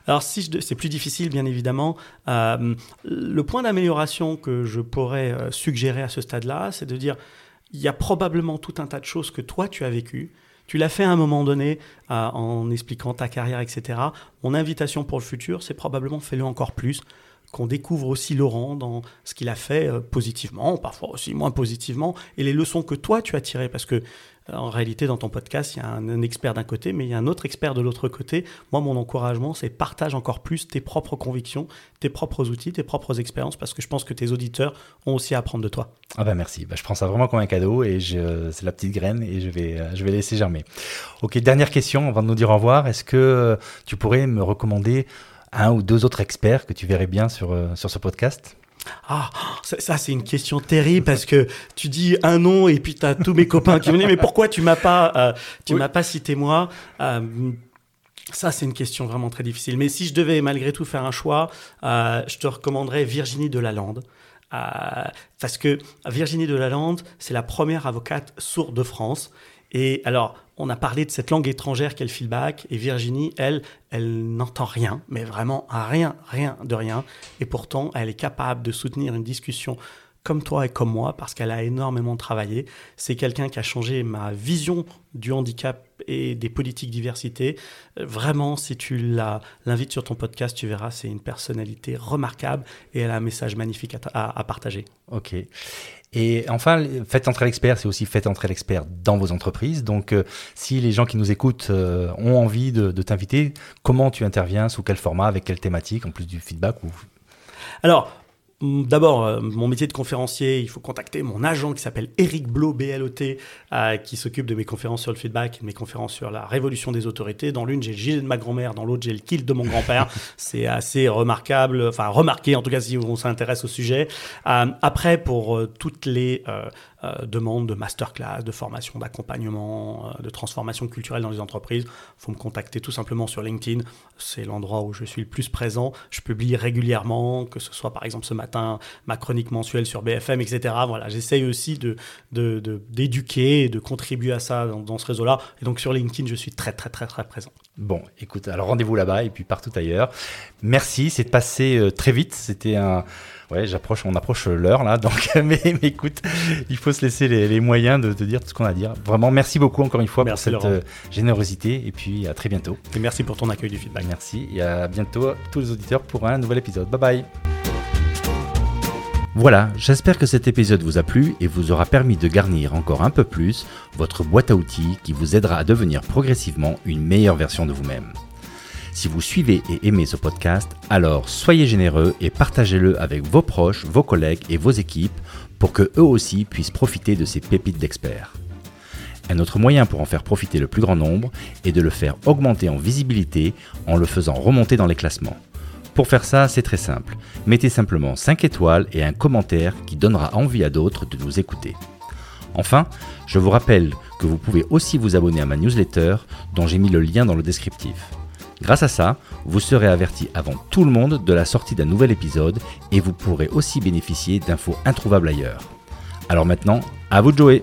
Alors, c'est plus difficile, bien évidemment. Euh, le point d'amélioration que je pourrais euh, suggérer à ce stade-là, c'est de dire il y a probablement tout un tas de choses que toi, tu as vécues. Tu l'as fait à un moment donné euh, en expliquant ta carrière, etc. Mon invitation pour le futur, c'est probablement fais-le encore plus qu'on découvre aussi Laurent dans ce qu'il a fait positivement, parfois aussi moins positivement, et les leçons que toi tu as tirées, parce que En réalité, dans ton podcast, il y a un, expert d'un côté, mais il y a un autre expert de l'autre côté. Moi, mon encouragement, c'est partage encore plus tes propres convictions, tes propres outils, tes propres expériences, parce que je pense que tes auditeurs ont aussi à apprendre de toi. Ah bah merci, bah, je prends ça vraiment comme un cadeau et c'est la petite graine et je vais, je vais laisser germer. Ok, dernière question avant de nous dire au revoir. Est-ce que tu pourrais me recommander un ou deux autres experts que tu verrais bien sur, euh, sur ce podcast? Ah, ça, c'est une question terrible parce que tu dis un nom et puis tu as tous mes copains qui me disent mais pourquoi tu m'as pas euh, tu m'as pas cité moi? Euh, ça, c'est une question vraiment très difficile. Mais si je devais malgré tout faire un choix, je te recommanderais Virginie Delalande. parce que Virginie Delalande, c'est la première avocate sourde de France. Et alors, on a parlé de cette langue étrangère qu'elle feedback, et Virginie, elle, elle n'entend rien, mais vraiment rien, rien de rien. Et pourtant, elle est capable de soutenir une discussion comme toi et comme moi, parce qu'elle a énormément travaillé. C'est quelqu'un qui a changé ma vision du handicap et des politiques diversité. Vraiment, si tu l'invites sur ton podcast, tu verras, c'est une personnalité remarquable et elle a un message magnifique à, à partager. Ok. Et enfin, faites entrer l'expert, c'est aussi faites entrer l'expert dans vos entreprises. Donc, euh, si les gens qui nous écoutent euh, ont envie de, t'inviter, comment tu interviens, sous quel format, avec quelle thématique, en plus du feedback ou... Alors, D'abord, euh, mon métier de conférencier, il faut contacter mon agent qui s'appelle Eric Blo, BLOT, euh, qui s'occupe de mes conférences sur le feedback, mes conférences sur la révolution des autorités. Dans l'une, j'ai le gilet de ma grand-mère, dans l'autre, j'ai le kill de mon grand-père. C'est assez remarquable, enfin remarqué en tout cas si on s'intéresse au sujet. Euh, après, pour toutes les demandes de masterclass, de formation, d'accompagnement, de transformation culturelle dans les entreprises, faut me contacter tout simplement sur LinkedIn. C'est l'endroit où je suis le plus présent. Je publie régulièrement, que ce soit par exemple ce matin ma chronique mensuelle sur BFM, etc. Voilà, j'essaye aussi de, d'éduquer et de contribuer à ça dans, ce réseau-là. Et donc sur LinkedIn, je suis très, très, très, très présent. Bon, écoute, alors rendez-vous là-bas et puis partout ailleurs. Merci, c'est passé euh, très vite. C'était un. Ouais, j'approche, on approche l'heure là, donc mais, écoute, il faut se laisser les, moyens de, dire tout ce qu'on a à dire. Vraiment, merci beaucoup encore une fois pour cette euh, générosité et puis à très bientôt. Et merci pour ton accueil du feedback. Merci et à bientôt tous les auditeurs pour un nouvel épisode. Bye bye. Voilà, j'espère que cet épisode vous a plu et vous aura permis de garnir encore un peu plus votre boîte à outils qui vous aidera à devenir progressivement une meilleure version de vous-même. Si vous suivez et aimez ce podcast, alors soyez généreux et partagez-le avec vos proches, vos collègues et vos équipes pour que eux aussi puissent profiter de ces pépites d'experts. Un autre moyen pour en faire profiter le plus grand nombre est de le faire augmenter en visibilité en le faisant remonter dans les classements. Pour faire ça, c'est très simple. Mettez simplement 5 étoiles et un commentaire qui donnera envie à d'autres de nous écouter. Enfin, je vous rappelle que vous pouvez aussi vous abonner à ma newsletter dont j'ai mis le lien dans le descriptif. Grâce à ça, vous serez averti avant tout le monde de la sortie d'un nouvel épisode et vous pourrez aussi bénéficier d'infos introuvables ailleurs. Alors maintenant, à vous de jouer